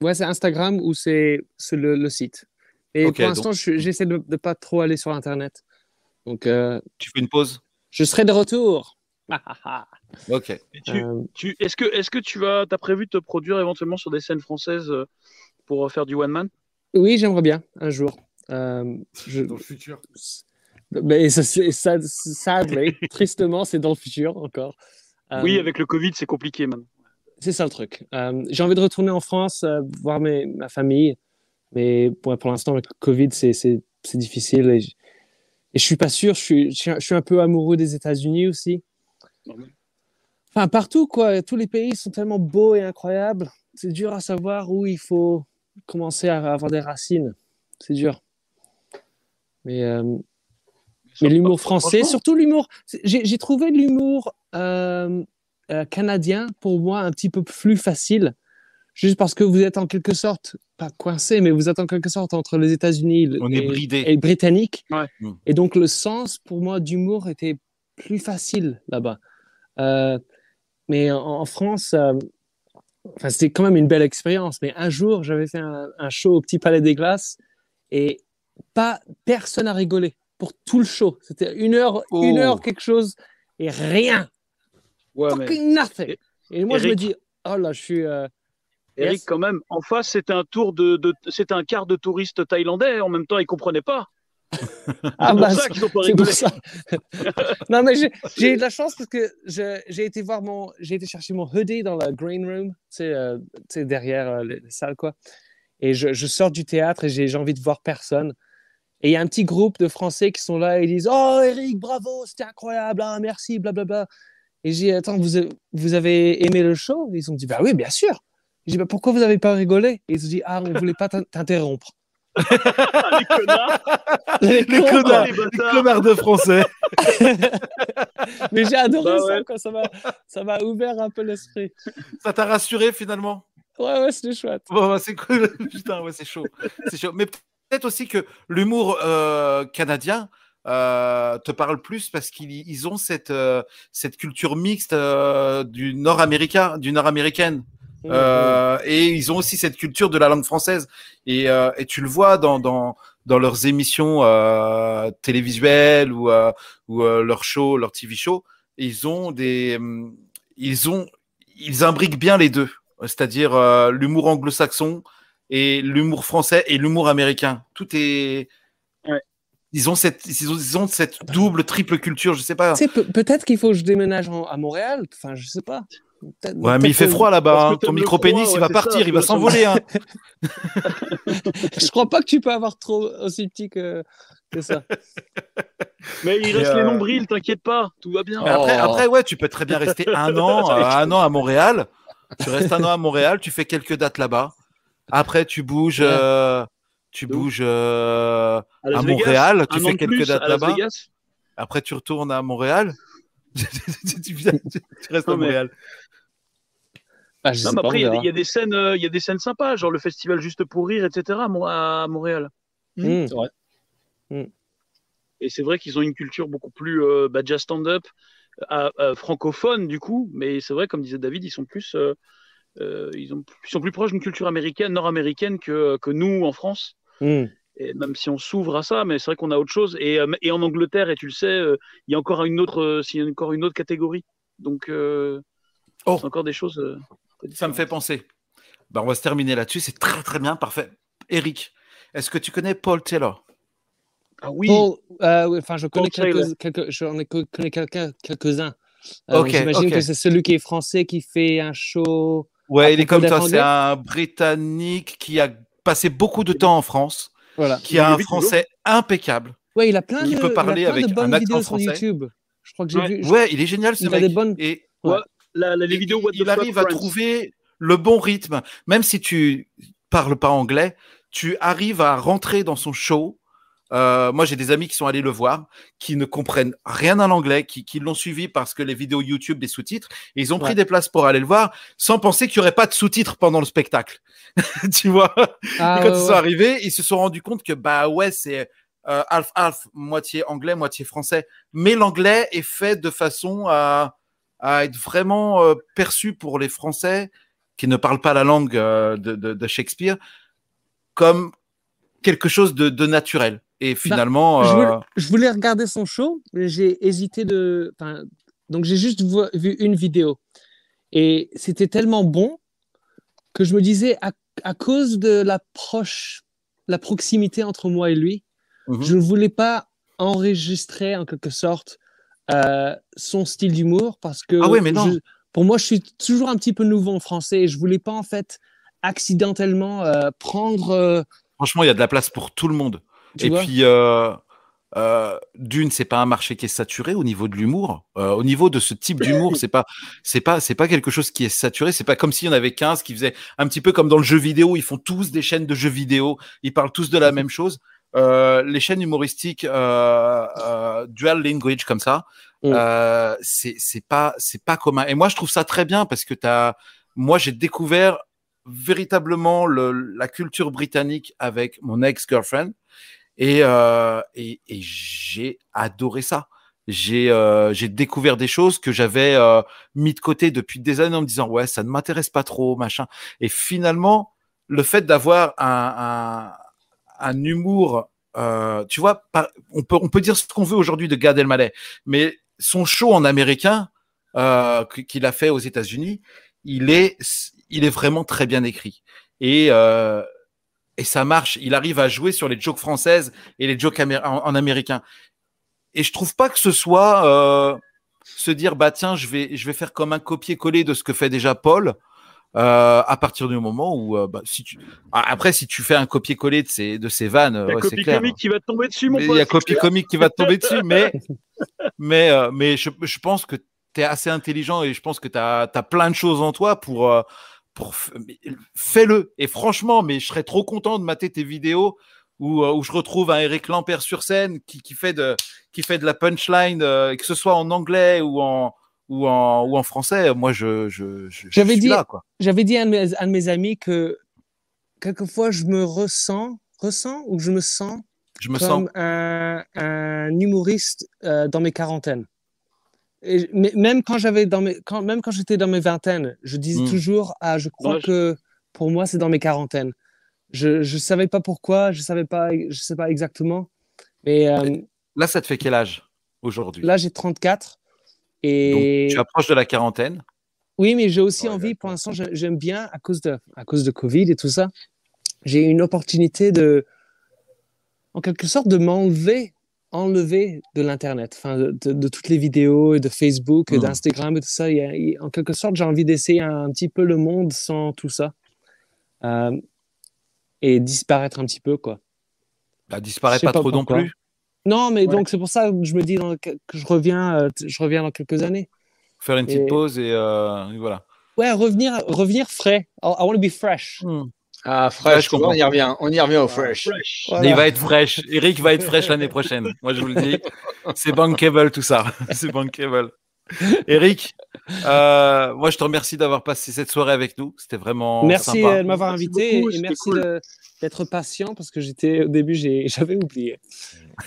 ouais, c'est Instagram ou c'est le, le site. Et pour l'instant, je- j'essaie de ne pas trop aller sur Internet. Donc, euh, Tu fais une pause? je serai de retour. [LAUGHS] Ok. Euh, tu- Est-ce que, est que tu vas, as prévu de te produire éventuellement sur des scènes françaises euh, pour faire du one man? Oui, j'aimerais bien un jour. Euh, je- Dans le futur. mais ça, c'est- ça, sadly, tristement, c'est dans le futur encore. Euh, Oui, avec le Covid, c'est compliqué maintenant. C'est ça le truc. Euh, j'ai envie de retourner en France, euh, voir mes, ma famille, mais pour, pour l'instant, avec le Covid, c'est, c'est, c'est difficile. Et, je- et je suis pas sûr. Je suis, je suis, un- peu amoureux des États-Unis aussi. Enfin, partout, quoi. Tous les pays sont tellement beaux et incroyables. C'est dur à savoir où il faut commencer à avoir des racines. C'est dur. Mais, euh, mais l'humour français, surtout l'humour. J'ai j'ai trouvé l'humour euh, euh, canadien, pour moi, un petit peu plus facile. Juste parce que vous êtes en quelque sorte, pas coincé, mais vous êtes en quelque sorte entre les États-Unis On est et, bridé. et le britannique. Ouais. Mm. Et donc, le sens, pour moi, d'humour était plus facile là-bas. Euh, mais en, en France, euh, enfin, c'était quand même une belle expérience. Mais un jour, j'avais fait un, un show au Petit Palais des Glaces et pas personne a rigolé pour tout le show. C'était une heure, Oh. une heure quelque chose et rien, Ouais, mais fucking nothing. Et moi, je me dis, oh là, je suis. euh, Eric, Yes. quand même, en face, c'était un tour de, de c'était un quart de touristes thaïlandais. En même temps, ils comprenaient pas. [LAUGHS] Ah bah, ça qu'ils ont pas c'est pour ça. [LAUGHS] non, mais [LAUGHS] j'ai- eu de la chance parce que j'ai été voir mon, j'ai été chercher mon hoodie dans la green room, tu sais, euh, tu sais, derrière euh, les, les salles, quoi. Et je, je sors du théâtre et j'ai envie de voir personne. Et il y a un petit groupe de Français qui sont là et ils disent Oh, Eric, bravo, c'était incroyable, ah, merci, blablabla. Et j'ai dit Attends, vous, avez aimé le show? Ils ont dit Bah oui, bien sûr. J'ai dit bah, Pourquoi vous n'avez pas rigolé? Ils ont dit Ah, on ne voulait pas t'in- t'interrompre. Ah, les connards, Les connards. les bâtards. Connard de français. [LAUGHS] Mais j'ai adoré Bah ça, quoi. Ça m'a, ça m'a ouvert un peu l'esprit. Ça t'a rassuré finalement? Ouais, ouais, c'était chouette. Bon, bah, c'est cool. [LAUGHS] Putain, ouais, c'est chaud. C'est chaud. Mais peut-être aussi que l'humour euh, canadien euh, te parle plus parce qu'ils ils ont cette, euh, cette culture mixte euh, du nord-américain, du nord-américaine. Euh, et ils ont aussi cette culture de la langue française. Et, et tu le vois dans, dans, dans leurs émissions télévisuelles ou, ou leurs shows, leurs TV shows. Ils ont des, hum, ils ont, ils imbriquent bien les deux, c'est-à-dire l'humour anglo-saxon et l'humour français et l'humour américain. Tout est. ils ont cette, ils ont, ils ont cette double, triple culture. Je sais pas. Tu sais, pe- peut-être qu'il faut que je déménage en- à Montréal. Enfin, je sais pas. Ouais, mais il fait froid là-bas. Hein. Ton micro-pénis, il va partir, ça, il va s'envoler. Hein. [LAUGHS] [LAUGHS] Je crois pas que tu peux avoir trop aussi petit que, que ça. Mais il reste les euh, nombrils, t'inquiète pas, tout va bien. Après, Oh. après, ouais, tu peux très bien rester un an, [LAUGHS] euh, un an à Montréal. Tu restes un an à Montréal, tu fais quelques dates là-bas. Après, tu bouges, Ouais. euh, tu bouges euh, À Vegas, Montréal, tu fais quelques dates là-bas. Après, tu retournes à Montréal. tu, viens- [LAUGHS] tu- tu restes à mais- Montréal. Ah, Non, mais après, il y a des- verra. il y, a des scènes, euh, il y a des scènes sympas, genre le festival Juste pour rire, etc. à Mo- à Montréal. Hmm. Et c'est vrai qu'ils ont une culture beaucoup plus euh, bah, jazz stand-up, euh, euh, francophone du coup, mais c'est vrai, comme disait David, ils sont plus, euh, euh, ils, ont, ils sont plus proches d'une culture américaine, nord-américaine que, que nous en France. Hmm. Et même si on s'ouvre à ça, mais c'est vrai qu'on a autre chose. Et, euh, et en Angleterre, et tu le sais, euh, il y a encore une autre, euh, il y a encore une autre catégorie. Donc, euh, Oh. c'est encore des choses. euh, Ça me fait penser. Bah, on va se terminer là-dessus. C'est très, très bien. Parfait. Eric, est-ce que tu connais Paul Taylor? Ah oui. Paul, euh, oui, enfin, je connais quelques, quelques, j'en ai co- connais quelqu'un, quelques-uns. Euh, Ok, J'imagine que c'est celui qui est français qui fait un show. Ouais, il est comme toi. C'est un Britannique qui a passé beaucoup de temps en France, Voilà. qui a Il un français impeccable. Ouais, il a plein Qui de, peut il a parler plein avec de un bonnes accent vidéos sur français. YouTube. Je crois que j'ai Ouais. vu. je- Ouais, il est génial ce Il a mec. des bonnes- Et La- les il- vidéos What the il fuck arrive à Friends. trouver le bon rythme, même si tu parles pas anglais, tu arrives à rentrer dans son show. Euh, moi, j'ai des amis qui sont allés le voir, qui ne comprennent rien à l'anglais, qui, qui l'ont suivi parce que les vidéos YouTube, des sous-titres, et ils ont pris Ouais. des places pour aller le voir sans penser qu'il n'y aurait pas de sous-titres pendant le spectacle. [LAUGHS] tu vois? Ah, et quand ouais, ils sont ouais. arrivés, ils se sont rendus compte que bah ouais, c'est euh, half half, moitié anglais, moitié français. Mais l'anglais est fait de façon à, à être vraiment euh, perçu pour les Français qui ne parlent pas la langue euh, de, de- de Shakespeare comme quelque chose de, de naturel. Et finalement, Bah, je, voulais, euh, je voulais regarder son show, mais j'ai hésité de. Donc j'ai juste vu une vidéo. Et c'était tellement bon que je me disais, à, à cause de la, proche, la proximité entre moi et lui, Mhm. je ne voulais pas enregistrer en quelque sorte euh, son style d'humour parce que Ah ouais, mais non. je- pour moi, je suis toujours un petit peu nouveau en français et je voulais pas en fait accidentellement euh, prendre. euh, franchement, il y a de la place pour tout le monde. Tu et vois puis, euh, euh, d'une, c'est pas un marché qui est saturé au niveau de l'humour. Euh, au niveau de ce type d'humour, [LAUGHS] c'est pas, c'est pas, c'est pas quelque chose qui est saturé. C'est pas comme s'il y en avait 15 qui faisaient un petit peu comme dans le jeu vidéo. Ils font tous des chaînes de jeux vidéo. Ils parlent tous de la même chose. Euh, les chaînes humoristiques euh, euh, dual language comme ça, Mm. euh, c'est c'est pas c'est pas commun. Et moi, je trouve ça très bien parce que t'as, moi, j'ai découvert véritablement le, la culture britannique avec mon ex-girlfriend et, euh, et, et j'ai adoré ça. J'ai euh, découvert des choses que j'avais euh, mis de côté depuis des années en me disant ouais ça ne m'intéresse pas trop machin. Et finalement le fait d'avoir un, un, un humour, euh, tu vois, on peut on peut dire ce qu'on veut aujourd'hui de Gad Elmaleh, mais son show en américain euh, qu'il a fait aux États-Unis, il est il est vraiment très bien écrit et euh, et ça marche. Il arrive à jouer sur les jokes françaises et les jokes en, en américain. Et je trouve pas que ce soit euh, se dire bah tiens je vais je vais faire comme un copier-coller de ce que fait déjà Paul. Euh, à partir du moment où euh, bah, si tu Ah, après si tu fais un copier-coller de ces de ces vannes Il y a ouais, copie clair comique qui va te tomber dessus, mon Mais il pote. y a copie comique qui va te tomber dessus mais [LAUGHS] mais euh, mais je, je pense que tu es assez intelligent et je pense que tu as, plein de choses en toi pour fais-le. Et franchement mais je serais trop content de mater tes vidéos où, euh, où je retrouve un Eric Lampert sur scène qui, qui fait de qui fait de la punchline euh, que ce soit en anglais ou en ou en ou en français. Moi je je, je, je J'avais dit- là quoi. J'avais dit à un de, mes, de mes amis que quelquefois je me ressens, ressens ou je me sens je me comme sens un, un humoriste euh, dans mes quarantaines. Et, mais même quand j'avais dans mes, quand, même quand j'étais dans mes vingtaines, je disais Mm. toujours ah je crois Ouais, que pour moi c'est dans mes quarantaines. Je je savais pas pourquoi, je savais pas, je sais pas exactement. Mais euh, là ça te fait quel âge aujourd'hui? Là j'ai 34 et donc tu approches de la quarantaine? Oui, mais j'ai aussi envie, pour l'instant, j'ai- j'aime bien, à cause, de, à cause de Covid et tout ça, j'ai une opportunité de, en quelque sorte, de m'enlever enlever de l'Internet, enfin, de, de- de toutes les vidéos et de Facebook et Hmm. d'Instagram et tout ça. Il y a- il- en quelque sorte, j'ai envie d'essayer un, un petit peu le monde sans tout ça. Euh, et disparaître un petit peu, quoi. bah, disparaît pas, pas trop non plus Non, mais Ouais. donc c'est pour ça que je me dis dans- que je reviens, euh, je reviens dans quelques années. faire une petite Et- pause et, euh, et voilà Ouais, revenir, revenir frais. I, I want to be fresh. Ah, fresh, on y revient, on y revient au fresh. Fresh. Voilà. Il va être fraîche. Eric va être fraîche l'année prochaine. Moi, je vous le dis. [LAUGHS] C'est bankable tout ça. [LAUGHS] C'est bankable. [LAUGHS] Eric, euh, moi, je te remercie d'avoir passé cette soirée avec nous. C'était vraiment Merci sympa. euh, de m'avoir Merci invité beaucoup, et merci cool. d'être patient parce que j'étais au début [LAUGHS] j'avais oublié.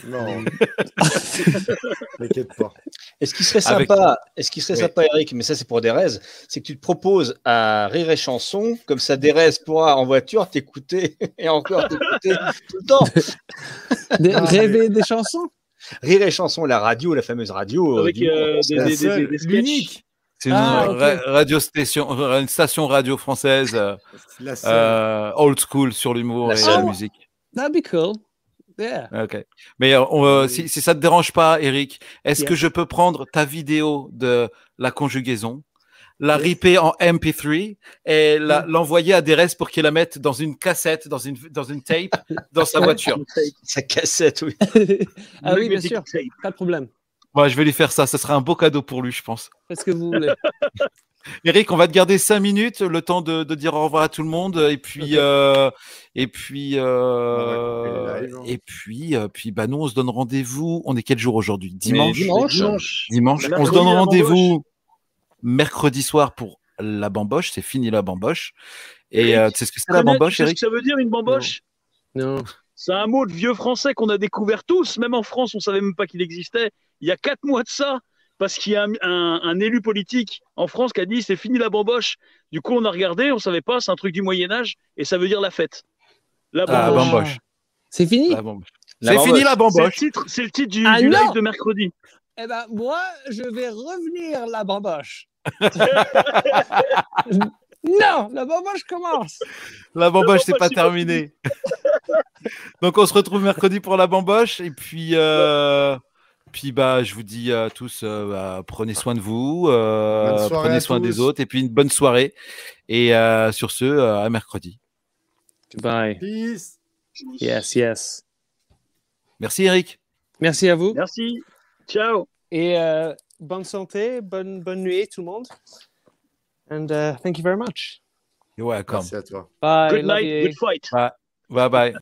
Non. [LAUGHS] T'inquiète pas. Et ce qui serait sympa, et ce qui serait Oui. sympa, Eric, mais ça c'est pour Derez, c'est que tu te proposes à Rire et Chanson, comme ça Derez pourra en voiture t'écouter et encore t'écouter tout le temps. Des- rêver des chansons? Rire et Chanson, la radio, la fameuse radio. euh, Avec euh, des, la des, des, seule, des, des sketchs. l'unique. C'est une Ah, ra- radio station, une station radio française euh, euh, old school sur l'humour et la musique. That'd be cool. Yeah. Ok. Mais euh, on, euh, si, si ça te dérange pas, Eric, est-ce que je peux prendre ta vidéo de la conjugaison, la ripper en MP3 et l'envoyer à Derez pour qu'il la mette dans une cassette, dans une, dans une tape, dans sa [LAUGHS] voiture Sa cassette, oui. [LAUGHS] ah oui, bien sûr, tape. pas de problème. Ouais, je vais lui faire ça. Ce sera un beau cadeau pour lui, je pense. Faites ce que vous voulez. [LAUGHS] Eric, on va te garder cinq minutes, le temps de, de dire au revoir à tout le monde, et puis, euh, et puis, euh, live. et puis, euh, puis, bah nous, on se donne rendez-vous. On est quel jour aujourd'hui? Dimanche? dimanche. Dimanche. Dimanche. On se donne la rendez-vous mercredi soir pour la bamboche. C'est fini la bamboche. Et euh, tu sais ce que c'est la bamboche, tu sais ce que ça veut dire une bamboche? Non. C'est un mot de vieux français qu'on a découvert tous, même en France, on savait même pas qu'il existait. Il y a quatre mois de ça, parce qu'il y a un, un- un élu politique en France qui a dit c'est fini la bamboche. Du coup, on a regardé, on savait pas, c'est un truc du Moyen Âge et ça veut dire la fête. La Ah, bamboche. C'est fini? La bamboche. La C'est fini la bamboche. titre, c'est le titre du, Ah du live de mercredi. Eh ben, moi, je vais revenir la bamboche. [LAUGHS] non, la bamboche commence. La bamboche, c'est pas terminé. [LAUGHS] Donc, on se retrouve mercredi pour la bamboche. Et puis, euh, puis bah, je vous dis à tous, euh, bah, prenez soin de vous, euh, prenez soin des autres. Et puis, une bonne soirée. Et euh, sur ce, euh, à mercredi. Goodbye. Peace. Yes, yes. Merci, Eric. Merci à vous. Merci. Ciao. Et euh, bonne santé, bonne, bonne nuit tout le monde. And uh, thank you very much. You're welcome. Merci à toi. Bye. Good night, you. good fight. Bye bye.